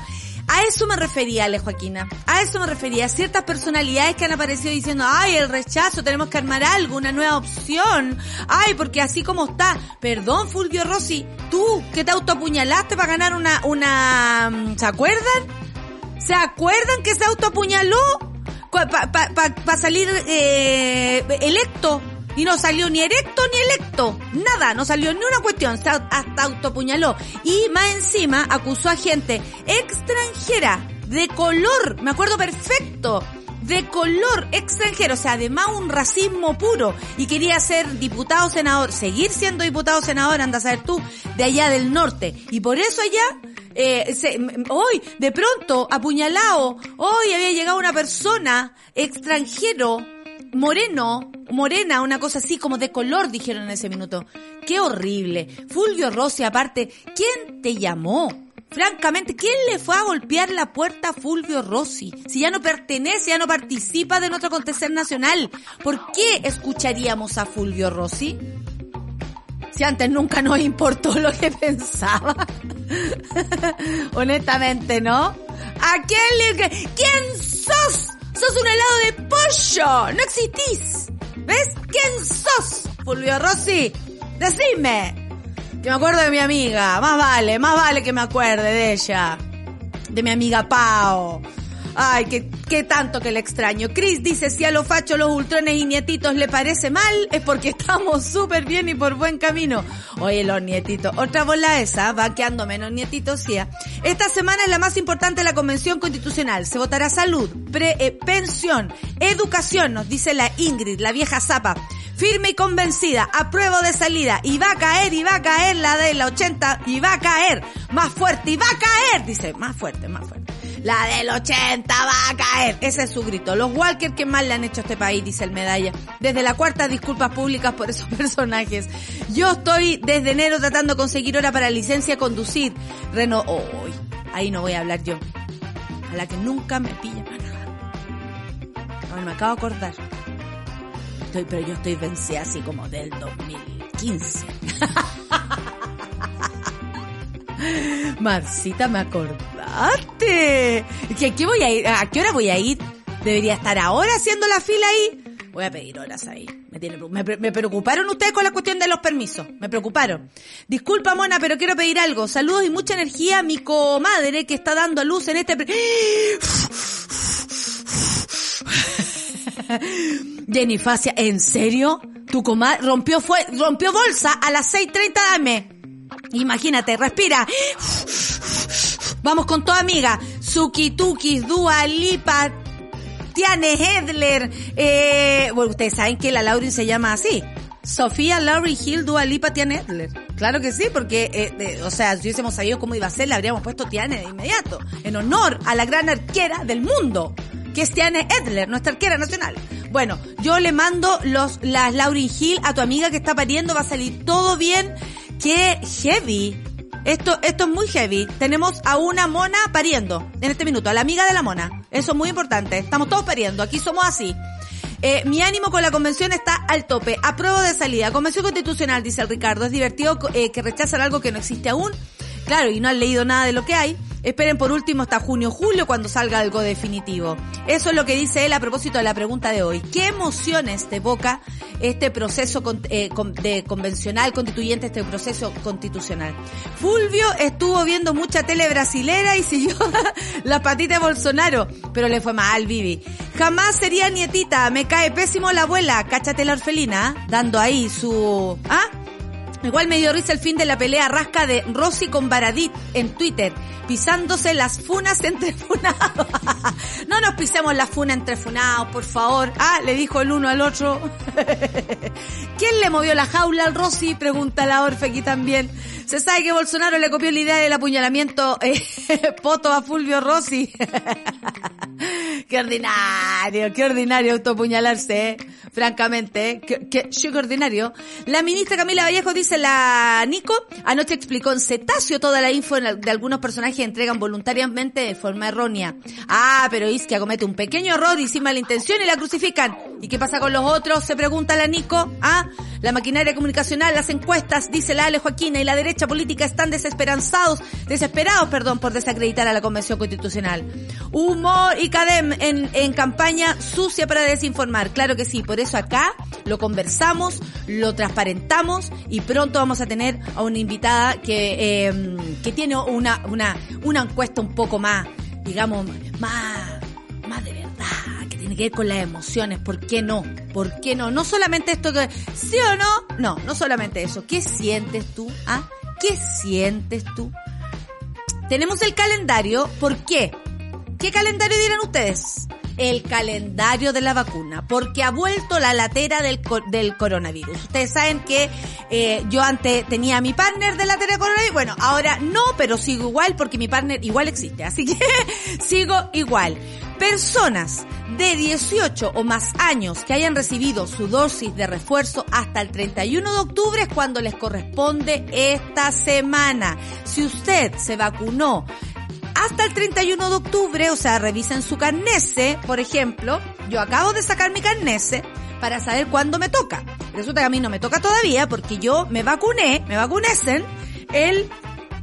A eso me refería, Ale Joaquina. A eso me refería. Ciertas personalidades que han aparecido diciendo, ay, el rechazo, tenemos que armar algo, una nueva opción. Ay, porque así como está. Perdón, Fulvio Rossi, tú que te autoapuñalaste para ganar una, una, ¿se acuerdan? ¿Se acuerdan que se autoapuñaló? Para pa, salir eh, electo. Y no salió ni erecto ni electo. Nada, no salió ni una cuestión. hasta autopuñaló. Y más encima acusó a gente extranjera, de color. Me acuerdo perfecto de color extranjero, o sea, además un racismo puro, y quería ser diputado senador, seguir siendo diputado senador, anda a saber tú, de allá del norte. Y por eso allá eh, hoy, de pronto, apuñalado, hoy había llegado una persona extranjero, moreno, morena, una cosa así como de color, dijeron en ese minuto. Qué horrible. Fulvio Rossi, aparte, ¿quién te llamó? Francamente, ¿quién le fue a golpear la puerta a Fulvio Rossi? Si ya no pertenece, ya no participa de nuestro acontecer nacional, ¿por qué escucharíamos a Fulvio Rossi? Si antes nunca nos importó lo que pensaba. Honestamente, ¿no? ¿A quién le... ¿Quién sos? Sos un helado de pollo. No existís. ¿Ves? ¿Quién sos? Fulvio Rossi. Decime. Que me acuerdo de mi amiga. Más vale, más vale que me acuerde de ella. De mi amiga Pao. Ay, qué, qué tanto que le extraño. Chris dice, si a los fachos, los ultrones y nietitos le parece mal, es porque estamos súper bien y por buen camino. Oye, los nietitos. Otra bola esa, va quedando menos nietitos, sí. Esta semana es la más importante de la Convención Constitucional. Se votará salud, pre, eh, pensión, educación, nos dice la Ingrid, la vieja zapa firme y convencida, apruebo de salida, y va a caer, y va a caer la de la 80, y va a caer, más fuerte, y va a caer, dice, más fuerte, más fuerte. La del 80 va a caer. Ese es su grito. Los Walker que más le han hecho a este país, dice el medalla. Desde la cuarta, disculpas públicas por esos personajes. Yo estoy desde enero tratando de conseguir hora para licencia a conducir. Reno, oh, ahí no voy a hablar yo. A la que nunca me pilla para Ahora me acabo de acordar. Estoy, pero yo estoy vencida así como del 2015. Marcita, me acordaste. ¿Qué, voy a ir? ¿A qué hora voy a ir? ¿Debería estar ahora haciendo la fila ahí? Voy a pedir horas ahí. Me, preocuparon ustedes con la cuestión de los permisos. Me preocuparon. Disculpa, Mona, pero quiero pedir algo. Saludos y mucha energía a mi comadre que está dando a luz en este... Jenny Facia, ¿en serio? Tu comadre rompió, fue, rompió bolsa a las 6.30 dame. Imagínate, respira. Vamos con toda amiga. Suki Tuki, Dua Lipa, Tiane Hedler. Eh, bueno, ustedes saben que la Laurin se llama así. Sofía Laurie Hill, Dua Lipa, Tiane Hedler. Claro que sí, porque, eh, o sea, si hubiésemos sabido cómo iba a ser, le habríamos puesto Tiane de inmediato. En honor a la gran arquera del mundo, que es Tiane Edler, nuestra arquera nacional. Bueno, yo le mando los, las Laurie Hill a tu amiga que está pariendo, va a salir todo bien. ¡Qué heavy! Esto, esto es muy heavy. Tenemos a una mona pariendo en este minuto, a la amiga de la mona. Eso es muy importante. Estamos todos pariendo. Aquí somos así. Eh, mi ánimo con la convención está al tope. Apruebo de salida. Convención constitucional, dice el Ricardo. Es divertido eh, que rechazan algo que no existe aún. Claro, y no han leído nada de lo que hay. Esperen por último hasta junio julio cuando salga algo definitivo. Eso es lo que dice él a propósito de la pregunta de hoy. ¿Qué emociones te evoca este proceso eh, de convencional constituyente, este proceso constitucional? Fulvio estuvo viendo mucha tele brasilera y siguió las patitas de Bolsonaro, pero le fue mal, Vivi. Jamás sería nietita, me cae pésimo la abuela, cáchate la orfelina, dando ahí su... ¿Ah? Igual me dio risa el fin de la pelea rasca de Rossi con Baradit en Twitter, pisándose las funas entre funados. no nos pisemos las funas entre funados, por favor. Ah, le dijo el uno al otro. ¿Quién le movió la jaula al Rossi? Pregunta la Orfe aquí también. Se sabe que Bolsonaro le copió la idea del apuñalamiento eh, poto a Fulvio Rossi. qué ordinario, qué ordinario autoapuñalarse, eh. francamente. Qué, qué, qué ordinario. La ministra Camila Vallejo dice la Nico, anoche explicó en cetáceo toda la info de algunos personajes que entregan voluntariamente de forma errónea. Ah, pero Isquia comete un pequeño error y sin mala intención y la crucifican. ¿Y qué pasa con los otros? Se pregunta la Nico. Ah, la maquinaria comunicacional, las encuestas, dice la Ale Joaquina y la derecha política están desesperanzados, desesperados, perdón, por desacreditar a la Convención Constitucional. Humor y cadem en, en campaña sucia para desinformar. Claro que sí, por eso acá lo conversamos, lo transparentamos y pronto vamos a tener a una invitada que, eh, que tiene una, una, una encuesta un poco más, digamos, más, más de verdad, que tiene que ver con las emociones. ¿Por qué no? ¿Por qué no? No solamente esto que, ¿sí o no? No, no solamente eso. ¿Qué sientes tú? ¿Ah? ¿Qué sientes tú? Tenemos el calendario. ¿Por qué? ¿Qué calendario dirán ustedes? El calendario de la vacuna, porque ha vuelto la latera del, del coronavirus. Ustedes saben que eh, yo antes tenía mi partner de latera de coronavirus, bueno, ahora no, pero sigo igual porque mi partner igual existe, así que sigo igual. Personas de 18 o más años que hayan recibido su dosis de refuerzo hasta el 31 de octubre es cuando les corresponde esta semana. Si usted se vacunó hasta el 31 de octubre, o sea, revisen su carnese, por ejemplo, yo acabo de sacar mi carnese para saber cuándo me toca. Resulta que a mí no me toca todavía porque yo me vacuné, me vacunesen el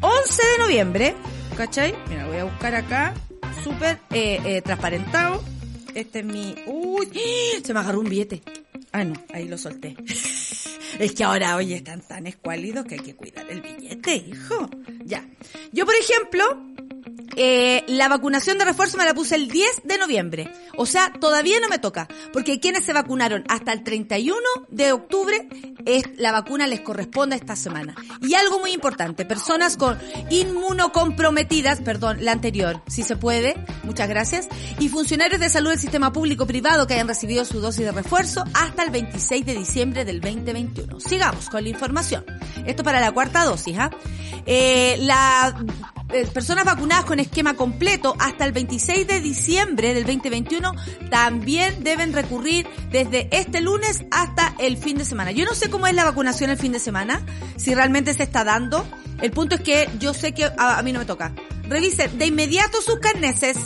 11 de noviembre, ¿cachai? Mira, voy a buscar acá, súper eh, eh, transparentado. Este es mi... Uy, se me agarró un billete. Ah, no, ahí lo solté. Es que ahora, oye, están tan escuálidos que hay que cuidar el billete, hijo. Ya. Yo, por ejemplo, eh, la vacunación de refuerzo me la puse el 10 de noviembre. O sea, todavía no me toca. Porque quienes se vacunaron hasta el 31 de octubre, es, la vacuna les corresponde esta semana. Y algo muy importante, personas con inmunocomprometidas, perdón, la anterior, si se puede, muchas gracias, y funcionarios de salud del sistema público privado que hayan recibido su dosis de refuerzo hasta el 26 de diciembre del 2021. Sigamos con la información. Esto para la cuarta dosis, ¿ah? Eh, la eh, personas vacunadas con esquema completo hasta el 26 de diciembre del 2021 también deben recurrir desde este lunes hasta el fin de semana. Yo no sé cómo es la vacunación el fin de semana, si realmente se está dando. El punto es que yo sé que a, mí no me toca. Revisen de inmediato sus carneses.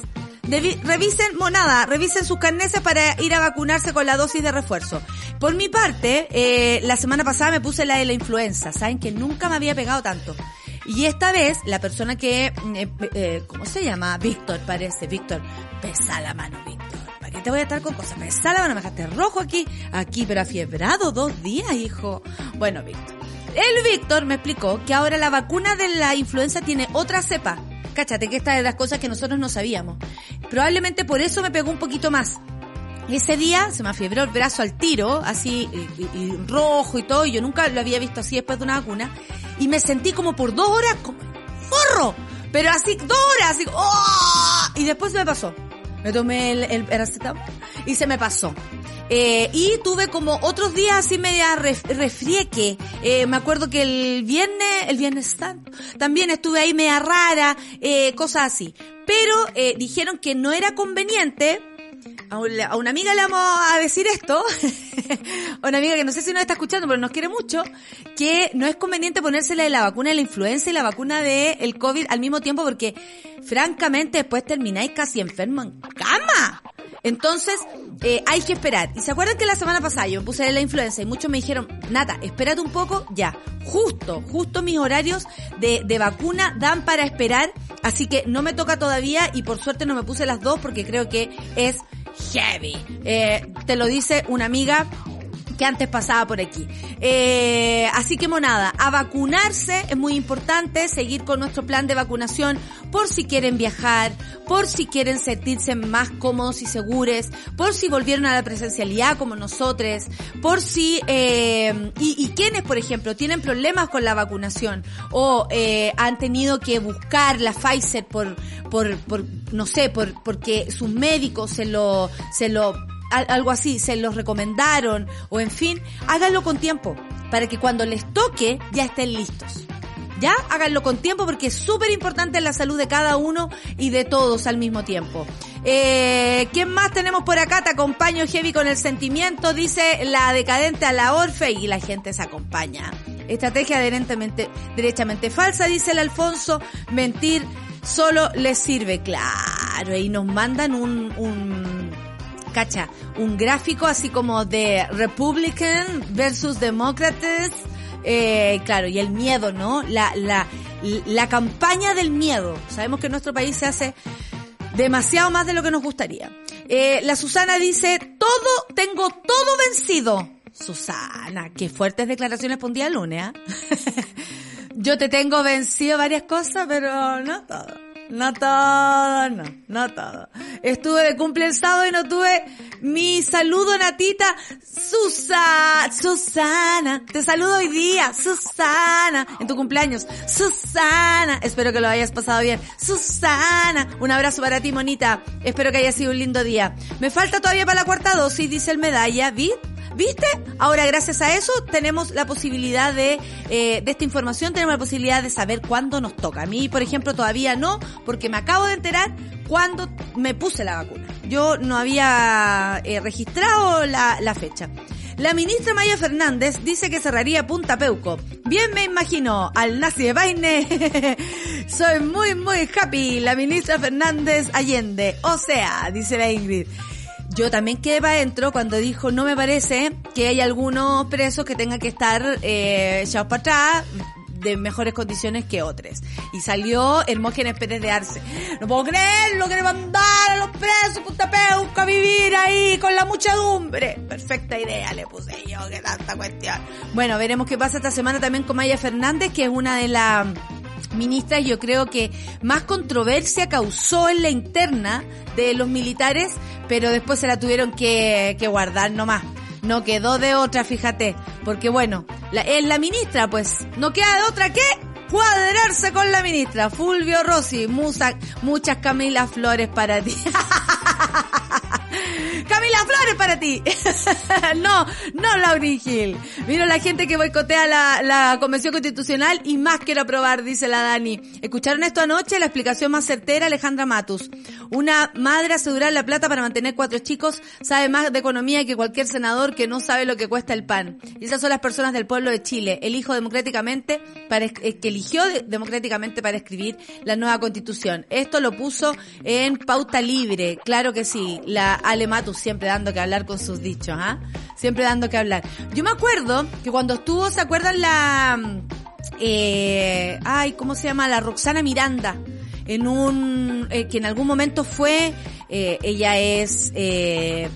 revisen, monada, revisen sus carneses para ir a vacunarse con la dosis de refuerzo. Por mi parte, eh, la semana pasada me puse la de la influenza. Saben que nunca me había pegado tanto. Y esta vez, la persona que, mm, eh, eh, ¿cómo se llama? Víctor, parece. Víctor, pesa la mano, Víctor. ¿Para qué te voy a estar con cosas? Pesa la mano, me dejaste rojo aquí, aquí, pero afiebrado dos días, hijo. Bueno, Víctor. El Víctor me explicó que ahora la vacuna de la influenza tiene otra cepa. Cáchate que esta es de las cosas que nosotros no sabíamos. Probablemente por eso me pegó un poquito más. Ese día se me afiebró el brazo al tiro, así, rojo y todo, y yo nunca lo había visto así después de una vacuna y me sentí como por dos horas como forro. Pero así, dos horas, así, ¡oh! Y después me pasó. Me tomé el, el y se me pasó. Eh, y tuve como otros días así media refrieque. Eh, me acuerdo que el viernes, el viernes santo, también estuve ahí media rara, eh, cosas así. Pero eh, dijeron que no era conveniente a, una amiga le vamos a decir esto, a una amiga que no sé si nos está escuchando, pero nos quiere mucho, que no es conveniente ponérsela de la vacuna de la influenza y la vacuna de el COVID al mismo tiempo porque, francamente, después termináis casi enfermo en cama. Entonces, eh, hay que esperar. Y se acuerdan que la semana pasada yo me puse la influenza y muchos me dijeron, Nata, espérate un poco, ya. Justo, justo mis horarios de, de vacuna dan para esperar, así que no me toca todavía y por suerte no me puse las dos porque creo que es heavy. Eh, te lo dice una amiga que antes pasaba por aquí. Eh, así que monada, a vacunarse es muy importante, seguir con nuestro plan de vacunación por si quieren viajar, por si quieren sentirse más cómodos y seguros, por si volvieron a la presencialidad como nosotros, por si, eh, y, y quienes, por ejemplo, tienen problemas con la vacunación o eh, han tenido que buscar la Pfizer por, por, por no sé, por, porque sus médicos se lo, se lo algo así, se los recomendaron o en fin, háganlo con tiempo para que cuando les toque ya estén listos. ¿Ya? Háganlo con tiempo porque es súper importante la salud de cada uno y de todos al mismo tiempo. Eh, ¿Quién más tenemos por acá? Te acompaño heavy con el sentimiento, dice la decadente a la Orfe y la gente se acompaña. Estrategia derechamente falsa, dice el Alfonso. Mentir solo les sirve. Claro, y nos mandan un, un cacha, un gráfico así como de Republican versus Demócratas, eh, claro, y el miedo, ¿no? La, la, la campaña del miedo. Sabemos que en nuestro país se hace demasiado más de lo que nos gustaría. Eh, la Susana dice, todo, tengo todo vencido. Susana, qué fuertes declaraciones por un lunes, ¿ah? Yo te tengo vencido varias cosas, pero no todo. No todo, no, todo. Estuve de cumple el sábado y no tuve mi saludo, Natita. Susana, Susana, te saludo hoy día, Susana, en tu cumpleaños. Susana, espero que lo hayas pasado bien. Susana, un abrazo para ti, monita. Espero que haya sido un lindo día. Me falta todavía para la cuarta dosis, dice el medalla, ¿vi? ¿Viste? Ahora, gracias a eso, tenemos la posibilidad de, eh, de esta información, tenemos la posibilidad de saber cuándo nos toca. A mí, por ejemplo, todavía no, porque me acabo de enterar cuándo me puse la vacuna. Yo no había eh, registrado la, fecha. La ministra Maya Fernández dice que cerraría Punta Peuco. Bien me imagino al nazi de Paine. Soy muy, muy happy. La ministra Fernández Allende. O sea, dice la Ingrid. Yo también quedé para adentro cuando dijo, no me parece que hay algunos presos que tengan que estar eh, echados para atrás de mejores condiciones que otros. Y salió Hermógenes Pérez de Arce. No puedo creer lo que mandar a los presos puta peuca a vivir ahí con la muchedumbre. Perfecta idea le puse yo, que tanta cuestión. Bueno, veremos qué pasa esta semana también con Maya Fernández, que es una de las ministras, yo creo que más controversia causó en la interna de los militares, pero después se la tuvieron que, que guardar nomás. No quedó de otra, fíjate. Porque bueno, la, es la ministra, pues. No queda de otra que cuadrarse con la ministra. Fulvio Rossi, musa, muchas Camila Flores para ti. Camila Flores para ti. no, no Laurin Gil. Mira la gente que boicotea la, la Convención Constitucional y más quiero aprobar, dice la Dani. ¿Escucharon esto anoche? La explicación más certera, Alejandra Matus. Una madre asegurar la plata para mantener cuatro chicos sabe más de economía que cualquier senador que no sabe lo que cuesta el pan. Y esas son las personas del pueblo de Chile. Elijo democráticamente para, que eligió democráticamente para escribir la nueva constitución. Esto lo puso en pauta libre. Claro que sí. La Ale Matus siempre dando que hablar con sus dichos, ¿ah? Siempre dando que hablar. Yo me acuerdo que cuando estuvo, ¿se acuerdan la, eh, ay, ¿cómo se llama? La Roxana Miranda. En un, eh, que en algún momento fue, eh, ella es, eh,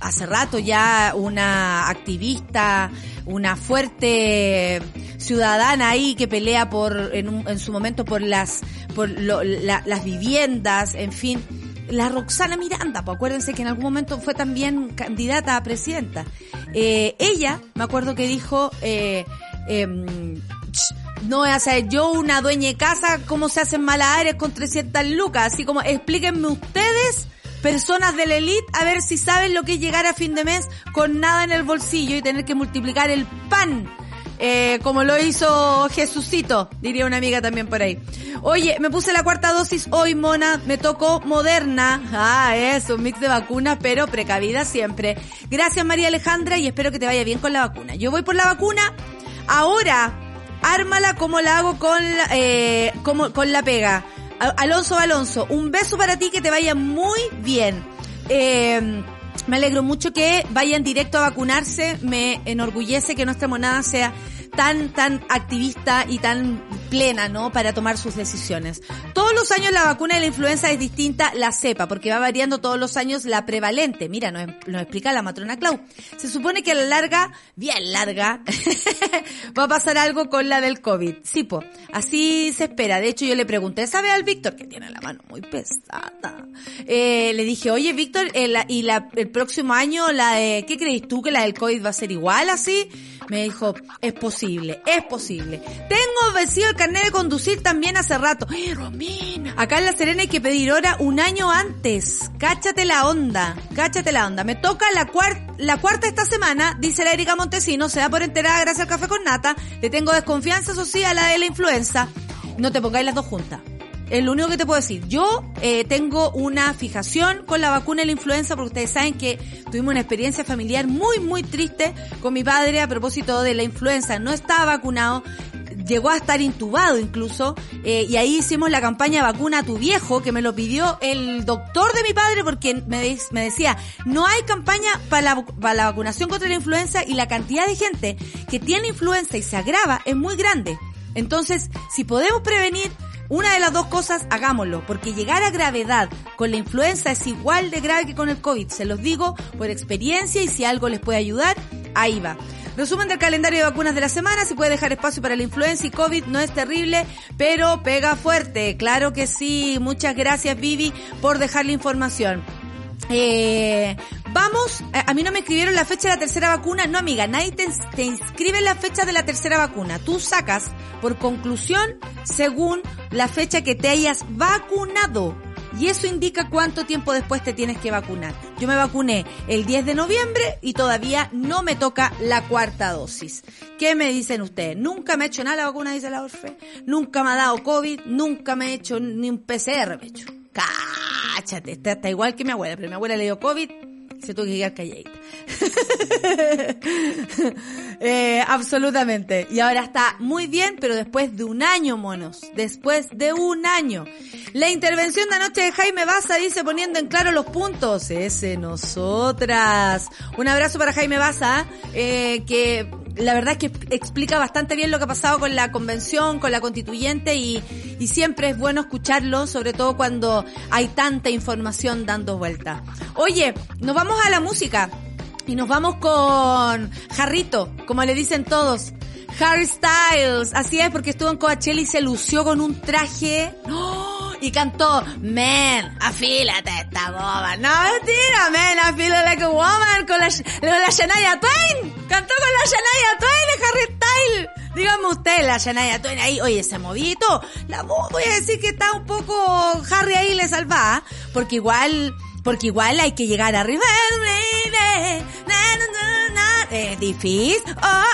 hace rato ya una activista, una fuerte ciudadana ahí que pelea por, en, un, en su momento por las, por lo, la, las viviendas, en fin la Roxana Miranda, pues acuérdense que en algún momento fue también candidata a presidenta. Eh, ella, me acuerdo que dijo, eh, eh, no, o sea, yo una dueña de casa, ¿cómo se hacen malabares con 300 lucas? Así como, explíquenme ustedes, personas de la elite, a ver si saben lo que es llegar a fin de mes con nada en el bolsillo y tener que multiplicar el pan eh, como lo hizo Jesucito, diría una amiga también por ahí. Oye, me puse la cuarta dosis hoy, mona, me tocó Moderna. Ah, es un mix de vacunas, pero precavida siempre. Gracias María Alejandra y espero que te vaya bien con la vacuna. Yo voy por la vacuna. Ahora, ármala como la hago con eh, como, con la pega. Alonso Alonso, un beso para ti que te vaya muy bien. Eh, me alegro mucho que vayan directo a vacunarse. Me enorgullece que nuestra monada sea tan, tan activista y tan plena, ¿no? Para tomar sus decisiones. Todos los años la vacuna de la influenza es distinta, la cepa, porque va variando todos los años la prevalente. Mira, nos, nos explica la matrona Clau. Se supone que a la larga, bien larga, va a pasar algo con la del COVID. Sí, po. Así se espera. De hecho, yo le pregunté, ¿sabe al Víctor? Que tiene la mano muy pesada. Eh, le dije, oye, Víctor, eh, y la, el próximo año, la de, ¿qué crees tú que la del COVID va a ser igual así? Me dijo, es posible, es posible. Tengo vencido el carnet de conducir también hace rato. ¡Ay, Romina! Acá en La Serena hay que pedir hora un año antes. Cáchate la onda, cáchate la onda. Me toca la cuarta, la cuarta esta semana, dice la Erika Montesino, se da por enterada gracias al café con nata. Le tengo desconfianza, eso a la de la influenza. No te pongáis las dos juntas. Es lo único que te puedo decir. Yo eh, tengo una fijación con la vacuna de la influenza porque ustedes saben que tuvimos una experiencia familiar muy, muy triste con mi padre a propósito de la influenza. No estaba vacunado, llegó a estar intubado incluso, eh, y ahí hicimos la campaña vacuna a tu viejo, que me lo pidió el doctor de mi padre porque me, decía, no hay campaña para la vacunación contra la influenza y la cantidad de gente que tiene influenza y se agrava es muy grande. Entonces, si podemos prevenir una de las dos cosas, hagámoslo, porque llegar a gravedad con la influenza es igual de grave que con el COVID. Se los digo por experiencia y si algo les puede ayudar, ahí va. Resumen del calendario de vacunas de la semana, si puede dejar espacio para la influenza y COVID, no es terrible, pero pega fuerte. Claro que sí. Muchas gracias Vivi por dejar la información. Eh, vamos, a, mí no me escribieron la fecha de la tercera vacuna. No, amiga, nadie te, te inscribe en la fecha de la tercera vacuna. Tú sacas, por conclusión, según la fecha que te hayas vacunado. Y eso indica cuánto tiempo después te tienes que vacunar. Yo me vacuné el 10 de noviembre y todavía no me toca la cuarta dosis. ¿Qué me dicen ustedes? Nunca me he hecho nada la vacuna, dice la Orfe. Nunca me ha dado COVID, nunca me he hecho ni un PCR, me he hecho. Cáchate, está, igual que mi abuela, pero mi abuela le dio COVID Se tuvo que quedar calladita. eh, absolutamente. Y ahora está muy bien, pero después de un año, monos. Después de un año. La intervención de anoche de Jaime Baza dice poniendo en claro los puntos. Ese nosotras. Un abrazo para Jaime Baza, eh, que la verdad es que explica bastante bien lo que ha pasado con la convención, con la constituyente y, y siempre es bueno escucharlo, sobre todo cuando hay tanta información dando vuelta. Oye, nos vamos a la música y nos vamos con Jarrito, como le dicen todos. Harry Styles, así es, porque estuvo en Coachella y se lució con un traje. ¡Oh! y cantó, man, afílate esta boba. No, mentira, man, feel like a woman con la, con la Shania Twain. Cantó con la Shania Twain de Harry Styles. Dígame usted, la Shania Twain ahí, oye, ese movito, la voy a decir que está un poco Harry ahí le salva, porque igual, porque igual hay que llegar arriba. Es difícil. Oh, ah,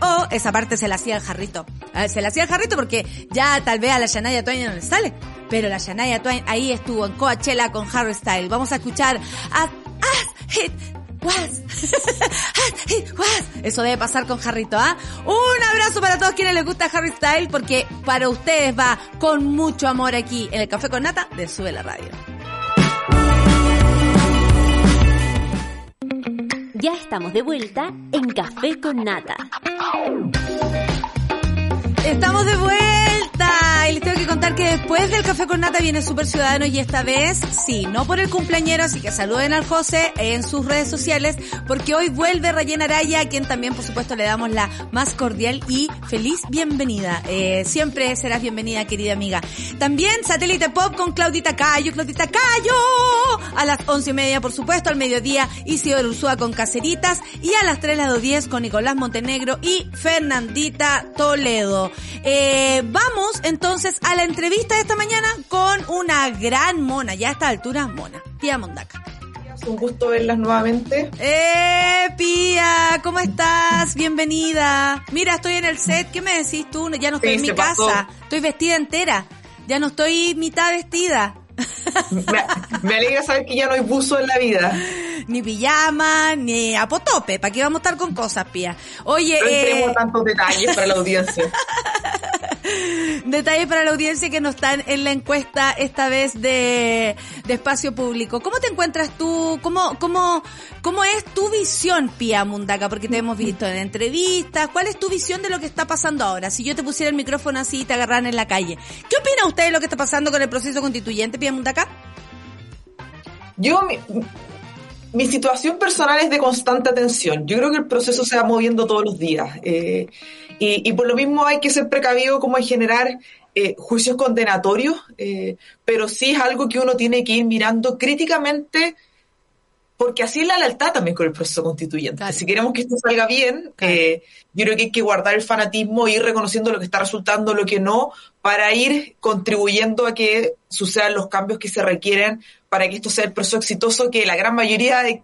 oh. Esa parte se la hacía el jarrito. Se la hacía el jarrito porque ya tal vez a la Shania Twain no le sale. Pero la Shania Twain ahí estuvo en Coachella con Harry Styles. Vamos a escuchar As, as Hit Was. As Hit Was. Eso debe pasar con Jarrito, ¿ah? Un abrazo para todos quienes les gusta Harry Styles porque para ustedes va con mucho amor aquí en el Café con Nata de Sube la Radio. Ya estamos de vuelta en Café con Nata. Estamos de vuelta contar que después del Café con Nata viene Super Ciudadano y esta vez, sí, no por el cumpleañero, así que saluden al José en sus redes sociales porque hoy vuelve Rayena Araya, a quien también por supuesto le damos la más cordial y feliz bienvenida. Eh, siempre serás bienvenida querida amiga. También Satélite Pop con Claudita Cayo, Claudita Cayo, a las once y media por supuesto, al mediodía Isidoro Ursúa con Caceritas y a las tres las diez con Nicolás Montenegro y Fernandita Toledo. Eh, vamos entonces a la entrevista de esta mañana con una gran mona, ya a esta altura mona, Pía Mondaca. Un gusto verlas nuevamente. ¡Eh, Pía! ¿Cómo estás? Bienvenida. Mira, estoy en el set. ¿Qué me decís tú? Ya no estoy Sí, en mi casa. pasó. Estoy vestida entera. Ya no estoy mitad vestida. Me, me alegra saber que ya no hay buzo en la vida. Ni pijama, ni apotope. ¿Para qué vamos a estar con cosas, Pía? Oye, No eh, tantos detalles para la audiencia. Detalles para la audiencia que no están en la encuesta esta vez de, de espacio público. ¿Cómo te encuentras tú? ¿Cómo, cómo, ¿Cómo es tu visión, Pia Mundaca? Porque te hemos visto en entrevistas. ¿Cuál es tu visión de lo que está pasando ahora? Si yo te pusiera el micrófono así y te agarraran en la calle. ¿Qué opina usted de lo que está pasando con el proceso constituyente, Pia Mundaca? Yo, mi, situación personal es de constante atención. Yo creo que el proceso se va moviendo todos los días. eh, y, y por lo mismo hay que ser precavido como en generar eh, juicios condenatorios, eh, pero sí es algo que uno tiene que ir mirando críticamente porque así es la lealtad también con el proceso constituyente. Claro. Si queremos que esto salga bien, Claro. eh, yo creo que hay que guardar el fanatismo, ir reconociendo lo que está resultando, lo que no, para ir contribuyendo a que sucedan los cambios que se requieren para que esto sea el proceso exitoso que la gran mayoría de,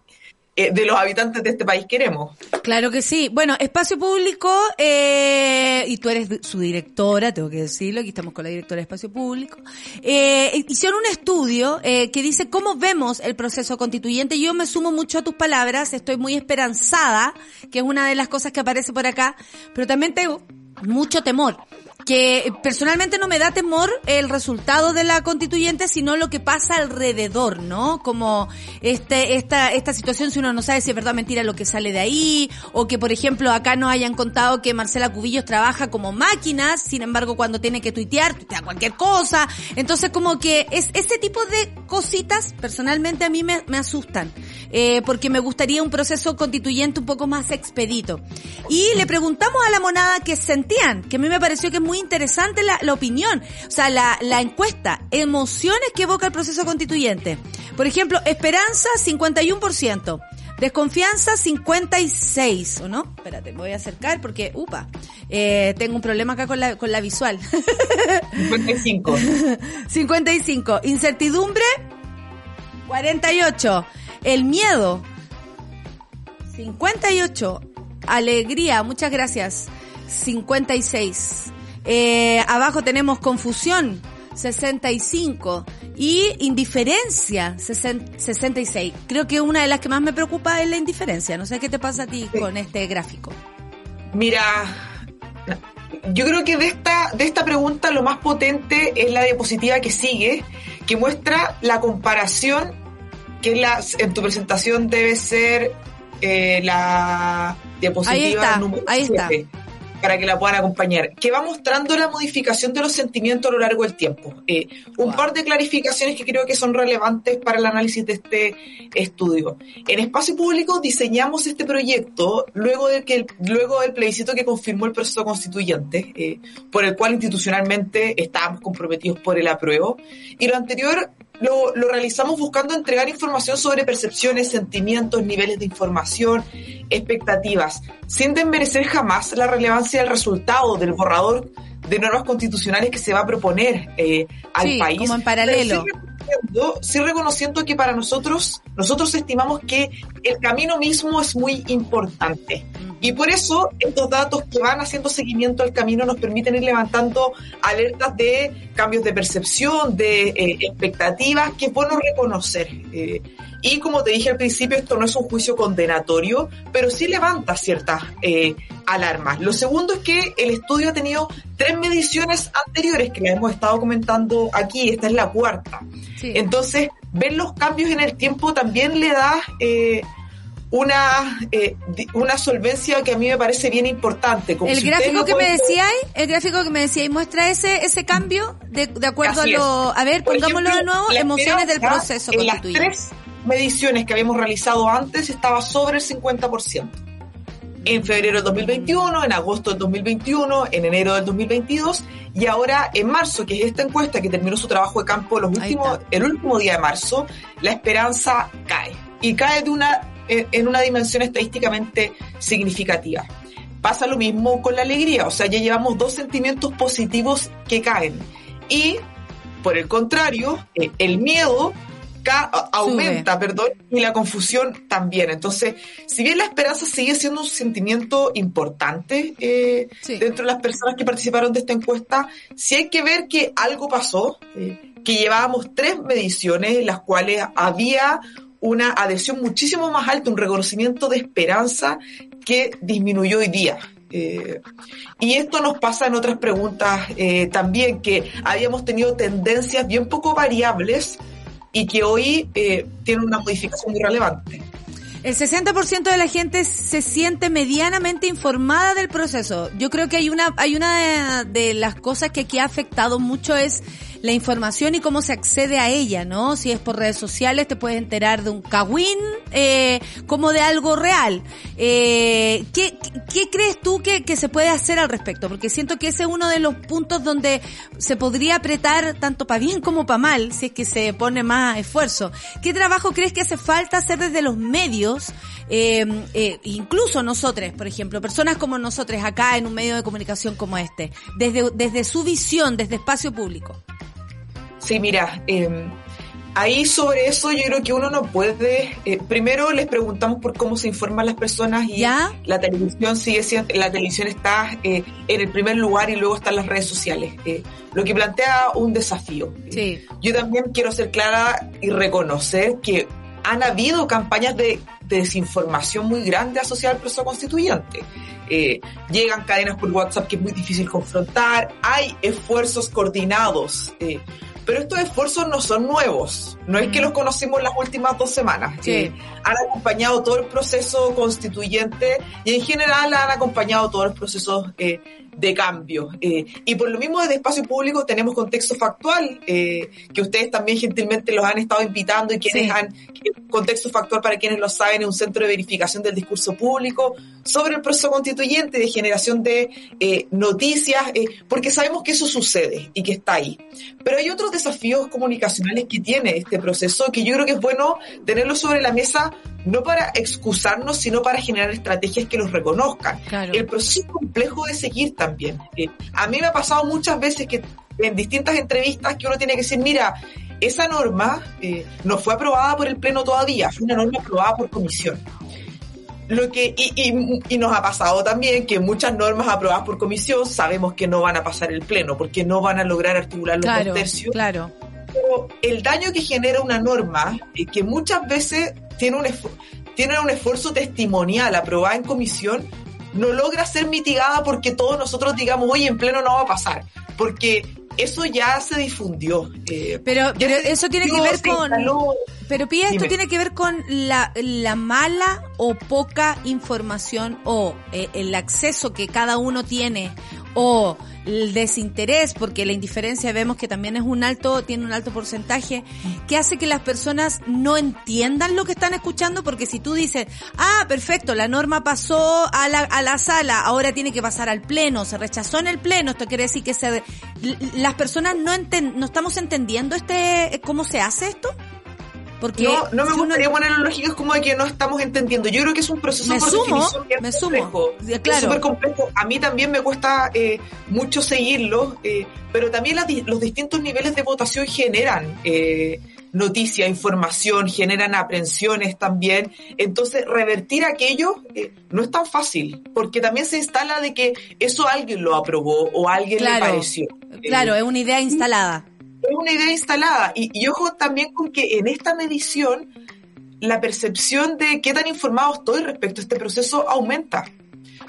eh, de los habitantes de este país queremos. Claro que sí. Bueno, Espacio Público, eh, y tú eres su directora, tengo que decirlo, aquí estamos con la directora de Espacio Público, eh, hicieron un estudio eh, que dice cómo vemos el proceso constituyente. Yo me sumo mucho a tus palabras, estoy muy esperanzada, que es una de las cosas que aparece por acá, pero también tengo mucho temor que personalmente no me da temor el resultado de la constituyente, sino lo que pasa alrededor, ¿no? Como este, esta, esta situación, si uno no sabe si es verdad o mentira lo que sale de ahí, o que por ejemplo acá nos hayan contado que Marcela Cubillos trabaja como máquinas, sin embargo cuando tiene que tuitear, tuitea cualquier cosa. Entonces como que es ese tipo de cositas, personalmente a mí me, me asustan, eh, porque me gustaría un proceso constituyente un poco más expedito. Y le preguntamos a la monada que sentían, que a mí me pareció que es muy interesante la, la opinión, o sea, la, la encuesta, emociones que evoca el proceso constituyente. Por ejemplo, esperanza 51%. Desconfianza 56, ¿o no? Espérate, me voy a acercar porque, upa, eh, tengo un problema acá con la, con la visual. 55. 55. Incertidumbre, 48. El miedo, 58. Alegría, muchas gracias, 56. Eh, abajo tenemos confusión, 65. y indiferencia 66. Creo que una de las que más me preocupa es la indiferencia. No sé qué te pasa a ti con este gráfico. Mira, yo creo que de esta, de esta pregunta lo más potente es la diapositiva que sigue, que muestra la comparación, que en, la, en tu presentación debe ser eh, la diapositiva número ahí está para que la puedan acompañar, que va mostrando la modificación de los sentimientos a lo largo del tiempo. Eh, un par de clarificaciones que creo que son relevantes para el análisis de este estudio. En espacio público diseñamos este proyecto luego, de que luego del plebiscito que confirmó el proceso constituyente, eh, por el cual institucionalmente estábamos comprometidos por el apruebo, y lo anterior lo, lo, realizamos buscando entregar información sobre percepciones, sentimientos, niveles de información, expectativas, sin desmerecer jamás la relevancia del resultado del borrador de normas constitucionales que se va a proponer eh, al sí, país. Como en paralelo. Sí reconociendo, que para nosotros, nosotros estimamos que el camino mismo es muy importante. Y por eso estos datos que van haciendo seguimiento al camino nos permiten ir levantando alertas de cambios de percepción, de eh, expectativas, que es bueno reconocer. Eh, y como te dije al principio, esto no es un juicio condenatorio, pero sí levanta ciertas eh, alarmas. Lo segundo es que el estudio ha tenido tres mediciones anteriores que hemos estado comentando aquí, esta es la cuarta. Entonces, ver los cambios en el tiempo también le da eh, una, eh, una solvencia que a mí me parece bien importante. el gráfico que me decíais, el gráfico que me decíais muestra ese ese cambio de, de acuerdo a lo, a ver, pongámoslo de nuevo, emociones del proceso en las tres mediciones que habíamos realizado antes estaba sobre el 50%. En febrero del 2021, en agosto del 2021, en enero del 2022 y ahora en marzo, que es esta encuesta que terminó su trabajo de campo los últimos, el último día de marzo, la esperanza cae. Y cae de una en una dimensión estadísticamente significativa. Pasa lo mismo con la alegría, o sea, ya llevamos dos sentimientos positivos que caen. Y, por el contrario, eh, el miedo aumenta, perdón, y la confusión también. Entonces, si bien la esperanza sigue siendo un sentimiento importante eh, dentro de las personas que participaron de esta encuesta, sí hay que ver que algo pasó, eh, que llevábamos tres mediciones en las cuales había una adhesión muchísimo más alta, un reconocimiento de esperanza que disminuyó hoy día. Eh, y esto nos pasa en otras preguntas eh, también, que habíamos tenido tendencias bien poco variables y que hoy eh, tienen una modificación muy relevante. El 60% de la gente se siente medianamente informada del proceso. Yo creo que hay una, hay una de las cosas que aquí ha afectado mucho es la información y cómo se accede a ella, ¿no? Si es por redes sociales, te puedes enterar de un cagüín eh, como de algo real. Eh, ¿qué, ¿Qué crees tú que, que se puede hacer al respecto? Porque siento que ese es uno de los puntos donde se podría apretar tanto para bien como para mal, si es que se pone más esfuerzo. ¿Qué trabajo crees que hace falta hacer desde los medios? Eh, eh, incluso nosotros, por ejemplo, personas como nosotros acá en un medio de comunicación como este, desde, desde su visión, desde espacio público. Sí, mira, eh, ahí sobre eso yo creo que uno no puede. Eh, primero les preguntamos por cómo se informan las personas y la televisión sigue siendo, la televisión está eh, en el primer lugar y luego están las redes sociales, eh, lo que plantea un desafío. Sí. Yo también quiero ser clara y reconocer que han habido campañas de, desinformación muy grandes asociadas al proceso constituyente. Eh, llegan cadenas por WhatsApp que es muy difícil confrontar, hay esfuerzos coordinados. Eh, pero estos esfuerzos no son nuevos, no es que los conocimos las últimas dos semanas. Sí. han acompañado todo el proceso constituyente y en general han acompañado todos los procesos eh, de cambio. Eh, y por lo mismo desde espacio público tenemos contexto factual, eh, que ustedes también gentilmente los han estado invitando y quienes Sí. han, contexto factual para quienes lo saben, es un centro de verificación del discurso público sobre el proceso constituyente, de generación de eh, noticias, eh, porque sabemos que eso sucede y que está ahí. Pero hay otros desafíos comunicacionales que tiene este proceso que yo creo que es bueno tenerlo sobre la mesa no para excusarnos, sino para generar estrategias que los reconozcan. Claro. El proceso es complejo de seguir también. Eh, a mí me ha pasado muchas veces que en distintas entrevistas que uno tiene que decir, mira, esa norma eh, no fue aprobada por el Pleno todavía, fue una norma aprobada por comisión. Lo que, y, y, y nos ha pasado también que muchas normas aprobadas por comisión sabemos que no van a pasar el Pleno, porque no van a lograr articular los Claro, dos tercios claro. Pero el daño que genera una norma, eh, que muchas veces tiene un, tiene un esfuerzo testimonial aprobada en comisión, no logra ser mitigada porque todos nosotros digamos, oye, en pleno no va a pasar. Porque eso ya se difundió. Eh, pero, pero eso tiene que ver con... pero Pía, esto tiene que ver con la, la mala o poca información o eh, el acceso que cada uno tiene o el desinterés, porque la indiferencia vemos que también es un alto, tiene un alto porcentaje, que hace que las personas no entiendan lo que están escuchando, porque si tú dices, ah, perfecto, la norma pasó a la, a la sala, ahora tiene que pasar al pleno, se rechazó en el pleno, esto quiere decir que se, las personas no enten, no estamos entendiendo este, cómo se hace esto. Porque no, no me gustaría poner en lógicas como de que no estamos entendiendo. Yo creo que es un proceso me sumo, me sumo. Claro. Es súper complejo. A mí también me cuesta eh, mucho seguirlo, eh, pero también los distintos niveles de votación generan eh, noticia, información, generan aprensiones también. Entonces, revertir aquello eh, no es tan fácil, porque también se instala de que eso alguien lo aprobó o alguien le pareció. Claro, es una idea instalada es una idea instalada. Y, ojo también con que en esta medición la percepción de qué tan informado estoy respecto a este proceso aumenta.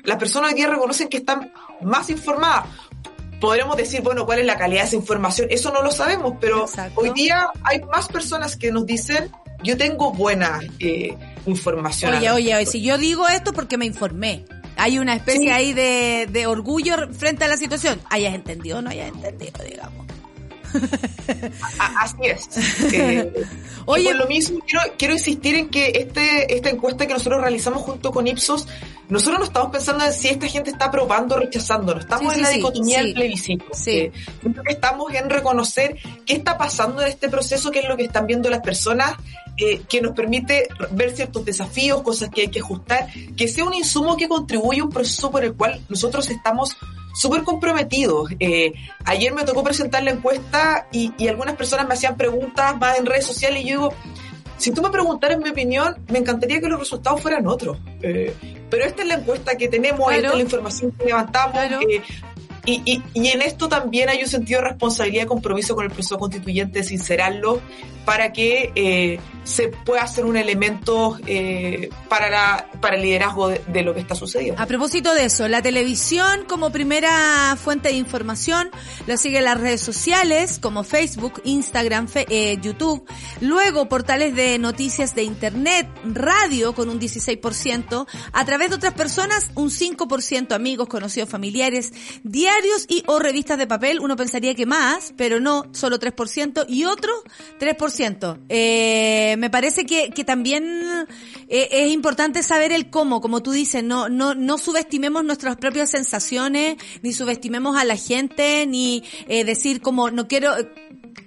Las personas hoy día reconocen que están más informadas. Podremos decir, bueno, cuál es la calidad de esa información, eso no lo sabemos, pero hoy día hay más personas que nos dicen, yo tengo buena eh, información. Oye, oye, si yo digo esto porque me informé. Hay una especie ahí de, de orgullo frente a la situación. Hayas entendido o no hayas entendido, digamos. Así es. Eh, Oye, por lo mismo quiero, quiero insistir en que este, esta encuesta que nosotros realizamos junto con Ipsos, nosotros no estamos pensando en si esta gente está aprobando o rechazando, no estamos en la dicotomía del plebiscito. Eh, estamos en reconocer qué está pasando en este proceso, qué es lo que están viendo las personas, eh, que nos permite ver ciertos desafíos, cosas que hay que ajustar, que sea un insumo que contribuye a un proceso por el cual nosotros estamos súper comprometidos. Eh, ayer me tocó presentar la encuesta y, algunas personas me hacían preguntas más en redes sociales y yo digo, si tú me preguntaras mi opinión, me encantaría que los resultados fueran otros. Eh, pero esta es la encuesta que tenemos, esta es la información que levantamos. Eh, y, y, y, en esto también hay un sentido de responsabilidad y compromiso con el proceso constituyente de sincerarlo para que eh, se pueda hacer un elemento eh, para, la, para el liderazgo de, lo que está sucediendo. A propósito de eso, la televisión como primera fuente de información lo sigue las redes sociales como Facebook, Instagram, eh, YouTube, luego portales de noticias de Internet, radio con un 16%, a través de otras personas un 5%, amigos, conocidos, familiares, diarios y o revistas de papel, uno pensaría que más, pero no, solo 3%, y otro 3% eh, me parece que, que también eh, es importante saber el cómo, como tú dices, no, no, no subestimemos nuestras propias sensaciones, ni subestimemos a la gente, ni eh, decir como no quiero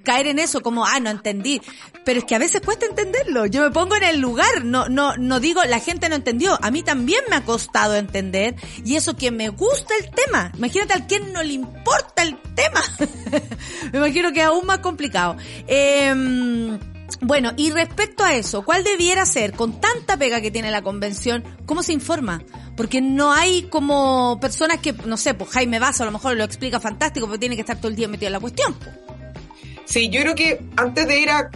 caer en eso como, ah, no entendí. Pero es que a veces cuesta entenderlo. Yo me pongo en el lugar, no, no, no digo, la gente no entendió. A mí también me ha costado entender. Y eso que me gusta el tema. Imagínate a quien no le importa el tema. me imagino que es aún más complicado. Eh, bueno, y respecto a eso, ¿cuál debiera ser, con tanta pega que tiene la convención, cómo se informa? Porque no hay como personas que, no sé, pues Jaime Basso a lo mejor lo explica fantástico, pero tiene que estar todo el día metido en la cuestión. Sí, yo creo que antes de ir a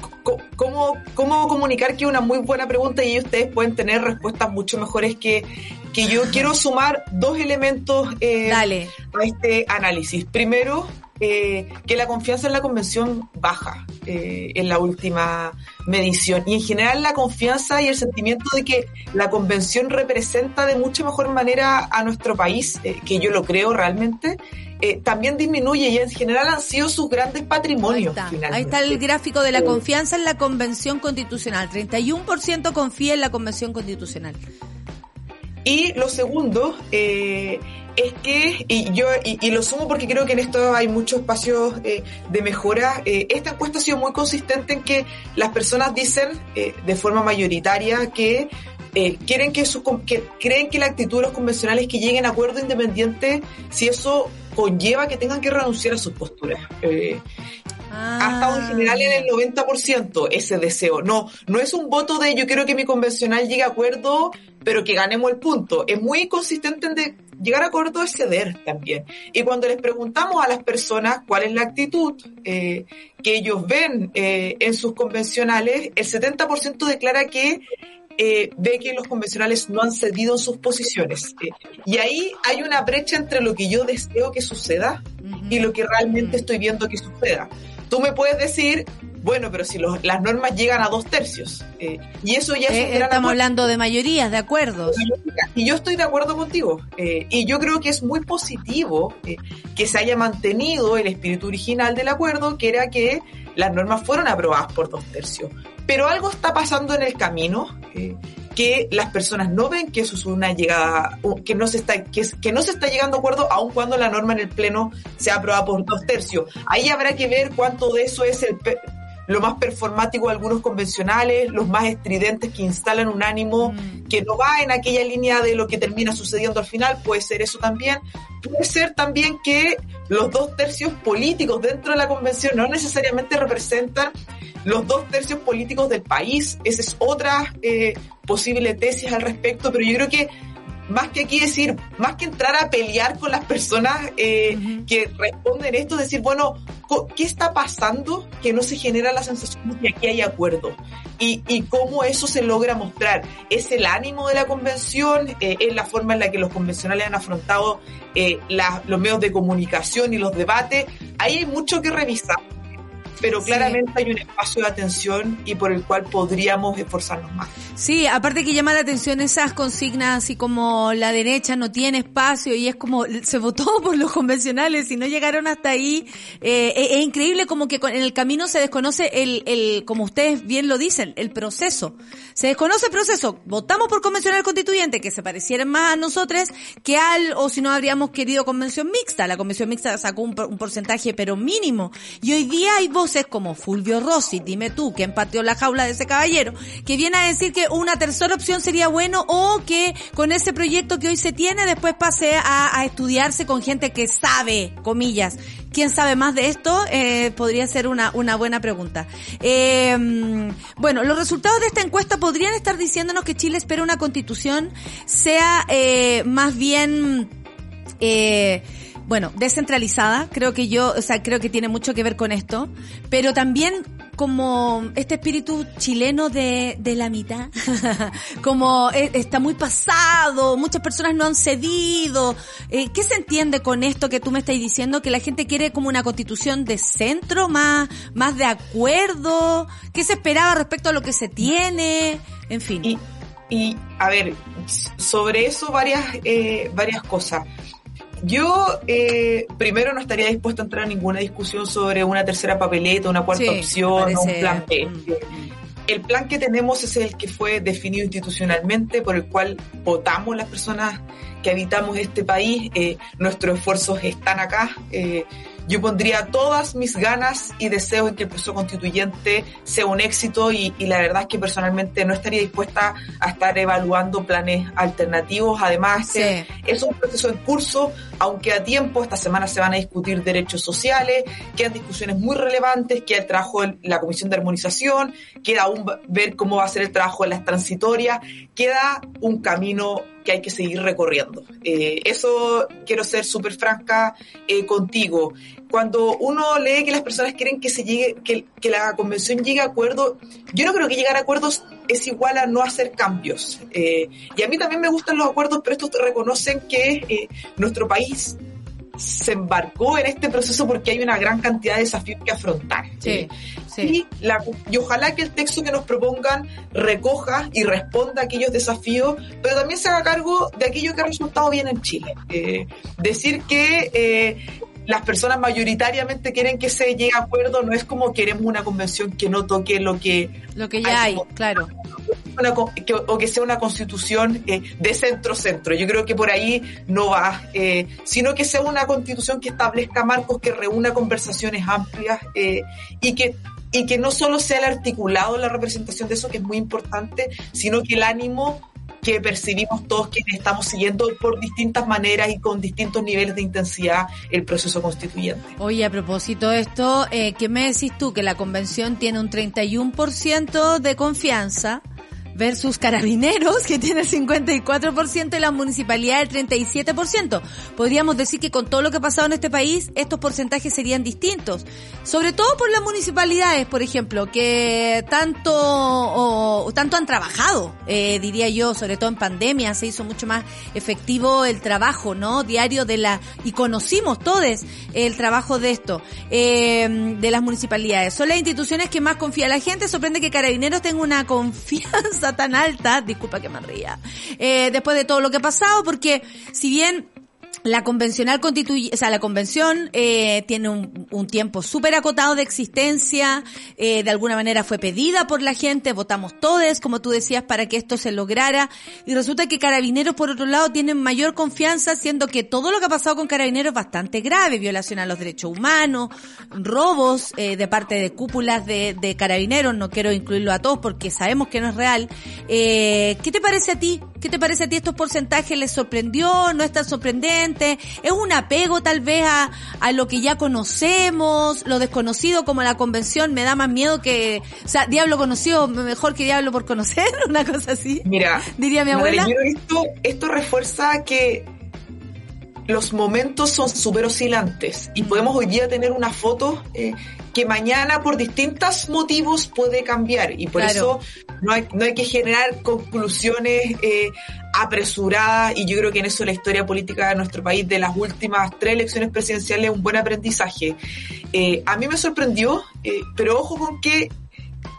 cómo, cómo comunicar, que es una muy buena pregunta y ustedes pueden tener respuestas mucho mejores que, que yo, quiero sumar dos elementos eh, a este análisis. Primero, eh, que la confianza en la convención baja eh, en la última medición y en general la confianza y el sentimiento de que la convención representa de mucha mejor manera a nuestro país, eh, que yo lo creo realmente, eh, también disminuye y en general han sido sus grandes patrimonios. Ahí está, Ahí está el gráfico de la confianza en la convención constitucional. 31% confía en la convención constitucional. Y lo segundo eh, es que, y yo y, lo sumo porque creo que en esto hay muchos espacios eh, de mejora, eh, esta encuesta ha sido muy consistente en que las personas dicen eh, de forma mayoritaria que eh, quieren que, su, que creen que la actitud de los convencionales que lleguen a acuerdo independiente si eso conlleva que tengan que renunciar a sus posturas. Eh, ha estado en general en el 90% ese deseo. No, no es un voto de yo quiero que mi convencional llegue a acuerdo, pero que ganemos el punto. Es muy consistente en de llegar a acuerdo es ceder también. Y cuando les preguntamos a las personas cuál es la actitud eh, que ellos ven eh, en sus convencionales, el 70% declara que eh, ve que los convencionales no han cedido en sus posiciones. Eh, y ahí hay una brecha entre lo que yo deseo que suceda y lo que realmente estoy viendo que suceda. Tú me puedes decir, bueno, pero si las normas llegan a dos tercios, eh, y eso ya es Estamos hablando de mayorías, de acuerdos. Y yo estoy de acuerdo contigo. y yo creo que es muy positivo que se haya mantenido el espíritu original del acuerdo, que era que las normas fueron aprobadas por dos tercios. Pero algo está pasando en el camino eh, que las personas no ven que eso es una llegada, que no se está, que, que no se está llegando a acuerdo aun cuando la norma en el pleno sea aprobada por dos tercios. Ahí habrá que ver cuánto de eso es el, lo más performático de algunos convencionales, los más estridentes que instalan un ánimo mm. que no va en aquella línea de lo que termina sucediendo al final, puede ser eso también. Puede ser también que los dos tercios políticos dentro de la convención no necesariamente representan los dos tercios políticos del país. Esa es otra eh, posible tesis al respecto, pero yo creo que más que aquí decir, más que entrar a pelear con las personas eh, que responden esto, decir, bueno, ¿qué está pasando que no se genera la sensación de que aquí hay acuerdo? Y, y cómo eso se logra mostrar. ¿Es el ánimo de la convención? Eh, ¿Es la forma en la que los convencionales han afrontado eh, los medios de comunicación y los debates? Ahí hay mucho que revisar pero claramente hay un espacio de atención y por el cual podríamos esforzarnos más. Sí, aparte que llama la atención esas consignas así como la derecha no tiene espacio y es como se votó por los convencionales y no llegaron hasta ahí. Eh, es, increíble como que en el camino se desconoce el, el, como ustedes bien lo dicen, el proceso. Se desconoce el proceso. Votamos por convencional constituyente que se parecieran más a nosotros que al, o si no habríamos querido convención mixta. La convención mixta sacó un, un porcentaje pero mínimo. Y hoy día hay voces como Fulvio Rossi, dime tú, que empatió la jaula de ese caballero, que viene a decir que una tercera opción sería bueno o que con ese proyecto que hoy se tiene después pase a, estudiarse con gente que sabe, comillas. ¿Quién sabe más de esto? Eh, podría ser una, una buena pregunta. Eh, bueno, los resultados de esta encuesta podrían estar diciéndonos que Chile espera una constitución sea eh, más bien... Eh, bueno, descentralizada, creo que yo, o sea, creo que tiene mucho que ver con esto, pero también como este espíritu chileno de, de la mitad, como e, está muy pasado, muchas personas no han cedido. Eh, ¿Qué se entiende con esto que tú me estás diciendo? Que la gente quiere como una constitución de centro, más, más de acuerdo. ¿Qué se esperaba respecto a lo que se tiene? En fin. Y, y a ver, sobre eso varias, eh, varias cosas. Yo eh, primero no estaría dispuesto a entrar a ninguna discusión sobre una tercera papeleta, una cuarta opción o un plan B. El plan que tenemos es el que fue definido institucionalmente, por el cual votamos las personas que habitamos este país. Eh, nuestros esfuerzos están acá. Eh, yo pondría todas mis ganas y deseos en que el proceso constituyente sea un éxito y, la verdad es que personalmente no estaría dispuesta a estar evaluando planes alternativos. Además, es un proceso en curso, aunque a tiempo, esta semana se van a discutir derechos sociales, quedan discusiones muy relevantes, queda el trabajo de la Comisión de Armonización, queda aún ver cómo va a ser el trabajo de las transitorias, queda un camino que hay que seguir recorriendo. Eh, eso quiero ser súper franca eh, contigo. Cuando uno lee que las personas quieren que se llegue, que, que, la convención llegue a acuerdo, yo no creo que llegar a acuerdos es igual a no hacer cambios. Eh, y a mí también me gustan los acuerdos, pero estos reconocen que nuestro país se embarcó en este proceso porque hay una gran cantidad de desafíos que afrontar. Sí, Y, la, y ojalá que el texto que nos propongan recoja y responda a aquellos desafíos, pero también se haga cargo de aquello que ha resultado bien en Chile. Eh, decir que eh, las personas mayoritariamente quieren que se llegue a acuerdo, no es como queremos una convención que no toque lo que... Lo que ya hay, claro. o que sea una constitución eh, de centro-centro. Yo creo que por ahí no va, eh, sino que sea una constitución que establezca marcos, que reúna conversaciones amplias eh, y que y que no solo sea el articulado la representación de eso, que es muy importante, sino que el ánimo que percibimos todos quienes estamos siguiendo por distintas maneras y con distintos niveles de intensidad el proceso constituyente. Oye, a propósito de esto, eh, ¿qué me decís tú? Que la convención tiene un 31% de confianza versus Carabineros, que tiene el 54% y la municipalidad el 37%. Podríamos decir que con todo lo que ha pasado en este país, estos porcentajes serían distintos. Sobre todo por las municipalidades, por ejemplo, que tanto, o, tanto han trabajado, eh, diría yo, sobre todo en pandemia, se hizo mucho más efectivo el trabajo, ¿no? Diario de la, y conocimos todos el trabajo de esto, eh, de las municipalidades. Son las instituciones que más confía la gente. Sorprende que Carabineros tenga una confianza tan alta, disculpa que me ría, eh, después de todo lo que ha pasado, porque si bien la convencional constituye, o sea, la convención eh, tiene un, un tiempo súper acotado de existencia, eh, de alguna manera fue pedida por la gente, votamos todos, como tú decías, para que esto se lograra, y resulta que Carabineros, por otro lado, tienen mayor confianza, siendo que todo lo que ha pasado con Carabineros es bastante grave, violación a los derechos humanos, robos eh, de parte de cúpulas de, de Carabineros, no quiero incluirlo a todos porque sabemos que no es real. Eh, ¿Qué te parece a ti? ¿Qué te parece a ti estos porcentajes? ¿Les sorprendió? ¿No es tan sorprendente? ¿Es un apego tal vez a, a lo que ya conocemos? Lo desconocido como la convención me da más miedo que, o sea, diablo conocido mejor que diablo por conocer, una cosa así. Mira, diría mi abuela. esto, esto refuerza que los momentos son súper oscilantes y podemos hoy día tener una foto eh, que mañana por distintos motivos puede cambiar y por Claro. eso no hay, no hay que generar conclusiones eh, apresuradas y yo creo que en eso la historia política de nuestro país de las últimas tres elecciones presidenciales es un buen aprendizaje. Eh, a mí me sorprendió, eh, pero ojo con que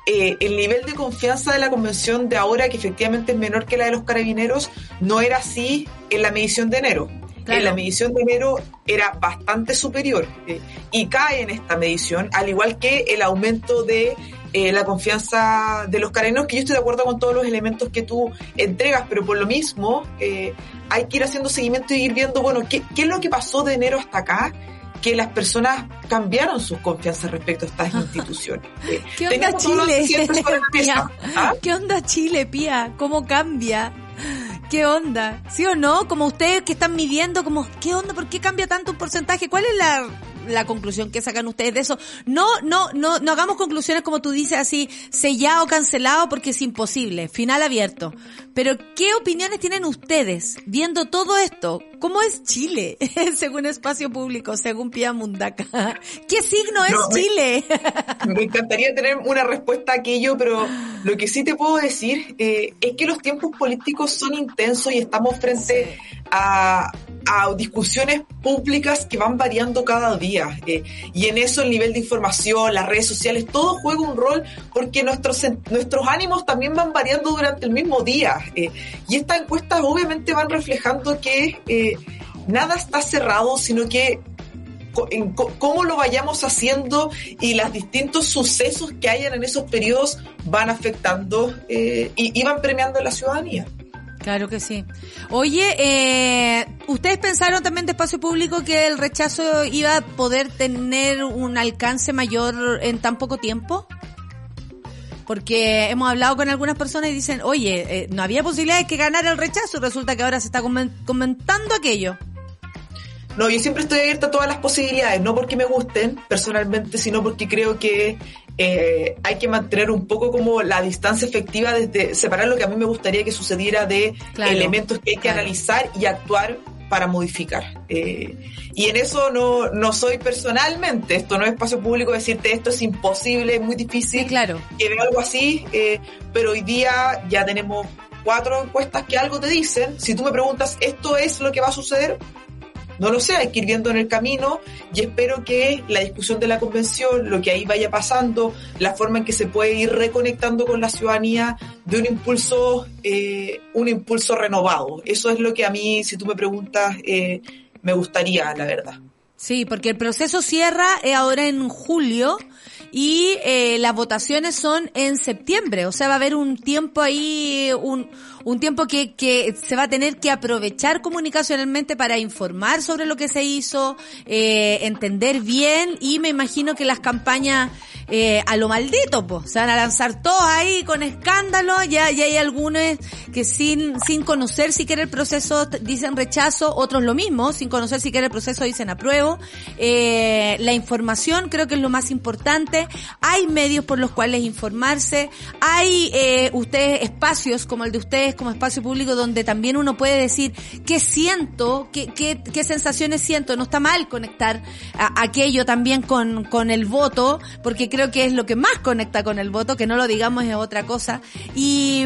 eh, el nivel de confianza de la convención de ahora, que efectivamente es menor que la de los carabineros, no era así en la medición de enero. Claro. En la medición de enero era bastante superior eh, y cae en esta medición, al igual que el aumento de eh, la confianza de los carabineros, que yo estoy de acuerdo con todos los elementos que tú entregas, pero por lo mismo eh, hay que ir haciendo seguimiento y ir viendo, bueno, ¿qué, qué es lo que pasó de enero hasta acá? que las personas cambiaron sus confianzas respecto a estas instituciones. Eh, ¿Qué onda teníamos Chile? Pía? ¿Ah? ¿Qué onda Chile, Pía? ¿Cómo cambia? ¿Qué onda? ¿Sí o no? Como ustedes que están midiendo, como, ¿qué onda? ¿Por qué cambia tanto un porcentaje? ¿Cuál es la, la conclusión que sacan ustedes de eso? No, no, no, no hagamos conclusiones como tú dices así, sellado, cancelado, porque es imposible, final abierto. Pero, ¿qué opiniones tienen ustedes viendo todo esto? ¿Cómo es Chile? según Espacio Público, según Pía Mundaca. ¿Qué signo es No, me- Chile? Me encantaría tener una respuesta a aquello, pero lo que sí te puedo decir eh, es que los tiempos políticos son intensos y estamos frente a, a discusiones públicas que van variando cada día. eh, y en eso el nivel de información, las redes sociales, todo juega un rol porque nuestros, nuestros ánimos también van variando durante el mismo día. eh, y estas encuestas obviamente van reflejando que eh, nada está cerrado, sino que en cómo lo vayamos haciendo y los distintos sucesos que hayan en esos periodos van afectando eh, y, y van premiando a la ciudadanía. Claro que sí. Oye, eh, ¿ustedes pensaron también de espacio público que el rechazo iba a poder tener un alcance mayor en tan poco tiempo? Porque hemos hablado con algunas personas y dicen, oye, eh, no había posibilidad de que ganara el rechazo resulta que ahora se está comen- comentando aquello. No, yo siempre estoy abierta a todas las posibilidades, no porque me gusten personalmente, sino porque creo que eh, hay que mantener un poco como la distancia efectiva desde separar lo que a mí me gustaría que sucediera de Claro, elementos que hay que claro. analizar y actuar para modificar. Eh, y en eso no, no soy personalmente, esto no es espacio público decirte esto es imposible, es muy difícil. Sí, claro. que veo algo así, eh, pero hoy día ya tenemos cuatro encuestas que algo te dicen. Si tú me preguntas, ¿esto es lo que va a suceder? No lo sé, hay que ir viendo en el camino y espero que la discusión de la convención, lo que ahí vaya pasando, la forma en que se puede ir reconectando con la ciudadanía de un impulso, eh, un impulso renovado. Eso es lo que a mí, si tú me preguntas, eh, me gustaría, la verdad. Sí, porque el proceso cierra eh, ahora en julio y eh, las votaciones son en septiembre. O sea, va a haber un tiempo ahí, un, un tiempo que, que se va a tener que aprovechar comunicacionalmente para informar sobre lo que se hizo, eh, entender bien y me imagino que las campañas eh, a lo maldito, pues, se van a lanzar todos ahí con escándalo, ya, ya hay algunos que sin, sin conocer siquiera el proceso dicen rechazo, otros lo mismo, sin conocer siquiera el proceso dicen apruebo. Eh, la información creo que es lo más importante, hay medios por los cuales informarse, hay eh, ustedes espacios como el de ustedes como espacio público donde también uno puede decir qué siento, qué, qué, qué sensaciones siento. No está mal conectar aquello también con, con el voto, porque creo que es lo que más conecta con el voto, que no lo digamos es otra cosa. Y...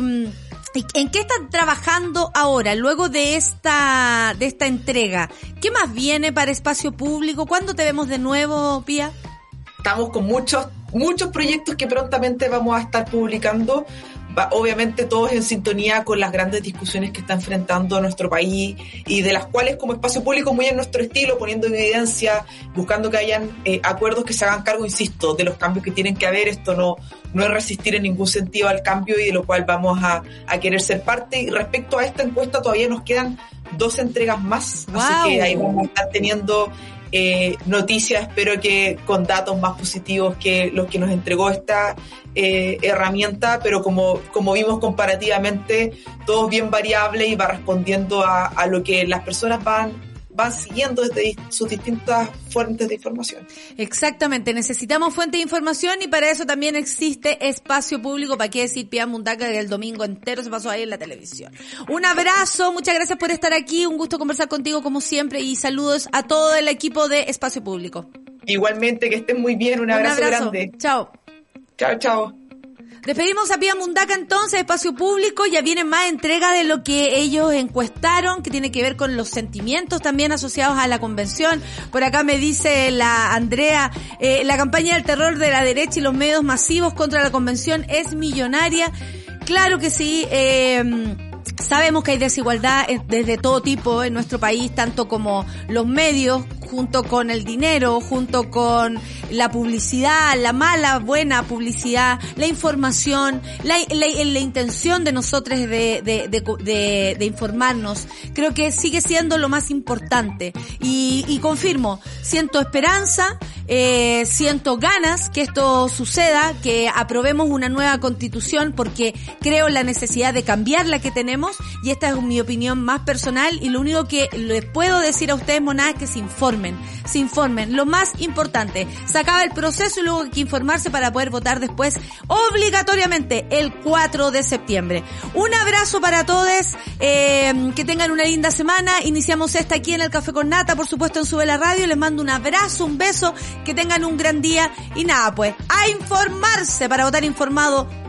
¿En qué están trabajando ahora, luego de esta, de esta entrega? ¿Qué más viene para espacio público? ¿Cuándo te vemos de nuevo, Pía? Estamos con muchos, muchos proyectos que prontamente vamos a estar publicando obviamente todos en sintonía con las grandes discusiones que está enfrentando nuestro país y de las cuales como espacio público muy en nuestro estilo, poniendo en evidencia, buscando que hayan eh, acuerdos que se hagan cargo, insisto, de los cambios que tienen que haber. Esto no, no es resistir en ningún sentido al cambio y de lo cual vamos a, a querer ser parte. Y respecto a esta encuesta todavía nos quedan dos entregas más, así que ahí vamos a estar teniendo eh, noticias, espero que con datos más positivos que los que nos entregó esta eh, herramienta, pero como, como vimos comparativamente, todo bien variable y va respondiendo a, a lo que las personas van van siguiendo desde sus distintas fuentes de información. Exactamente, necesitamos fuentes de información y para eso también existe espacio público, para qué decir Pia Mundaca que el domingo entero se pasó ahí en la televisión. Un abrazo, muchas gracias por estar aquí, un gusto conversar contigo como siempre y saludos a todo el equipo de Espacio Público. Igualmente, que estén muy bien, un abrazo, un abrazo. grande. Chao. Chao, chao. Despedimos a Pía Mundaca entonces, espacio público, ya viene más entrega de lo que ellos encuestaron, que tiene que ver con los sentimientos también asociados a la convención. Por acá me dice la Andrea, eh, la campaña del terror de la derecha y los medios masivos contra la convención es millonaria. Claro que sí, eh, Sabemos que hay desigualdad desde todo tipo en nuestro país, tanto como los medios, junto con el dinero, junto con la publicidad, la mala, buena publicidad, la información, la, intención de nosotros de, informarnos. Creo que sigue siendo lo más importante. Y, y confirmo, siento esperanza, eh, siento ganas que esto suceda, que aprobemos una nueva constitución porque creo la necesidad de cambiar la que tenemos y esta es mi opinión más personal y lo único que les puedo decir a ustedes, monadas, es que se informen, se informen. Lo más importante, se acaba el proceso y luego hay que informarse para poder votar después obligatoriamente el 4 de septiembre. Un abrazo para todos, eh, que tengan una linda semana. Iniciamos esta aquí en el Café con Nata, por supuesto en Sube la Radio. Les mando un abrazo, un beso, que tengan un gran día y nada, pues, a informarse para votar informado.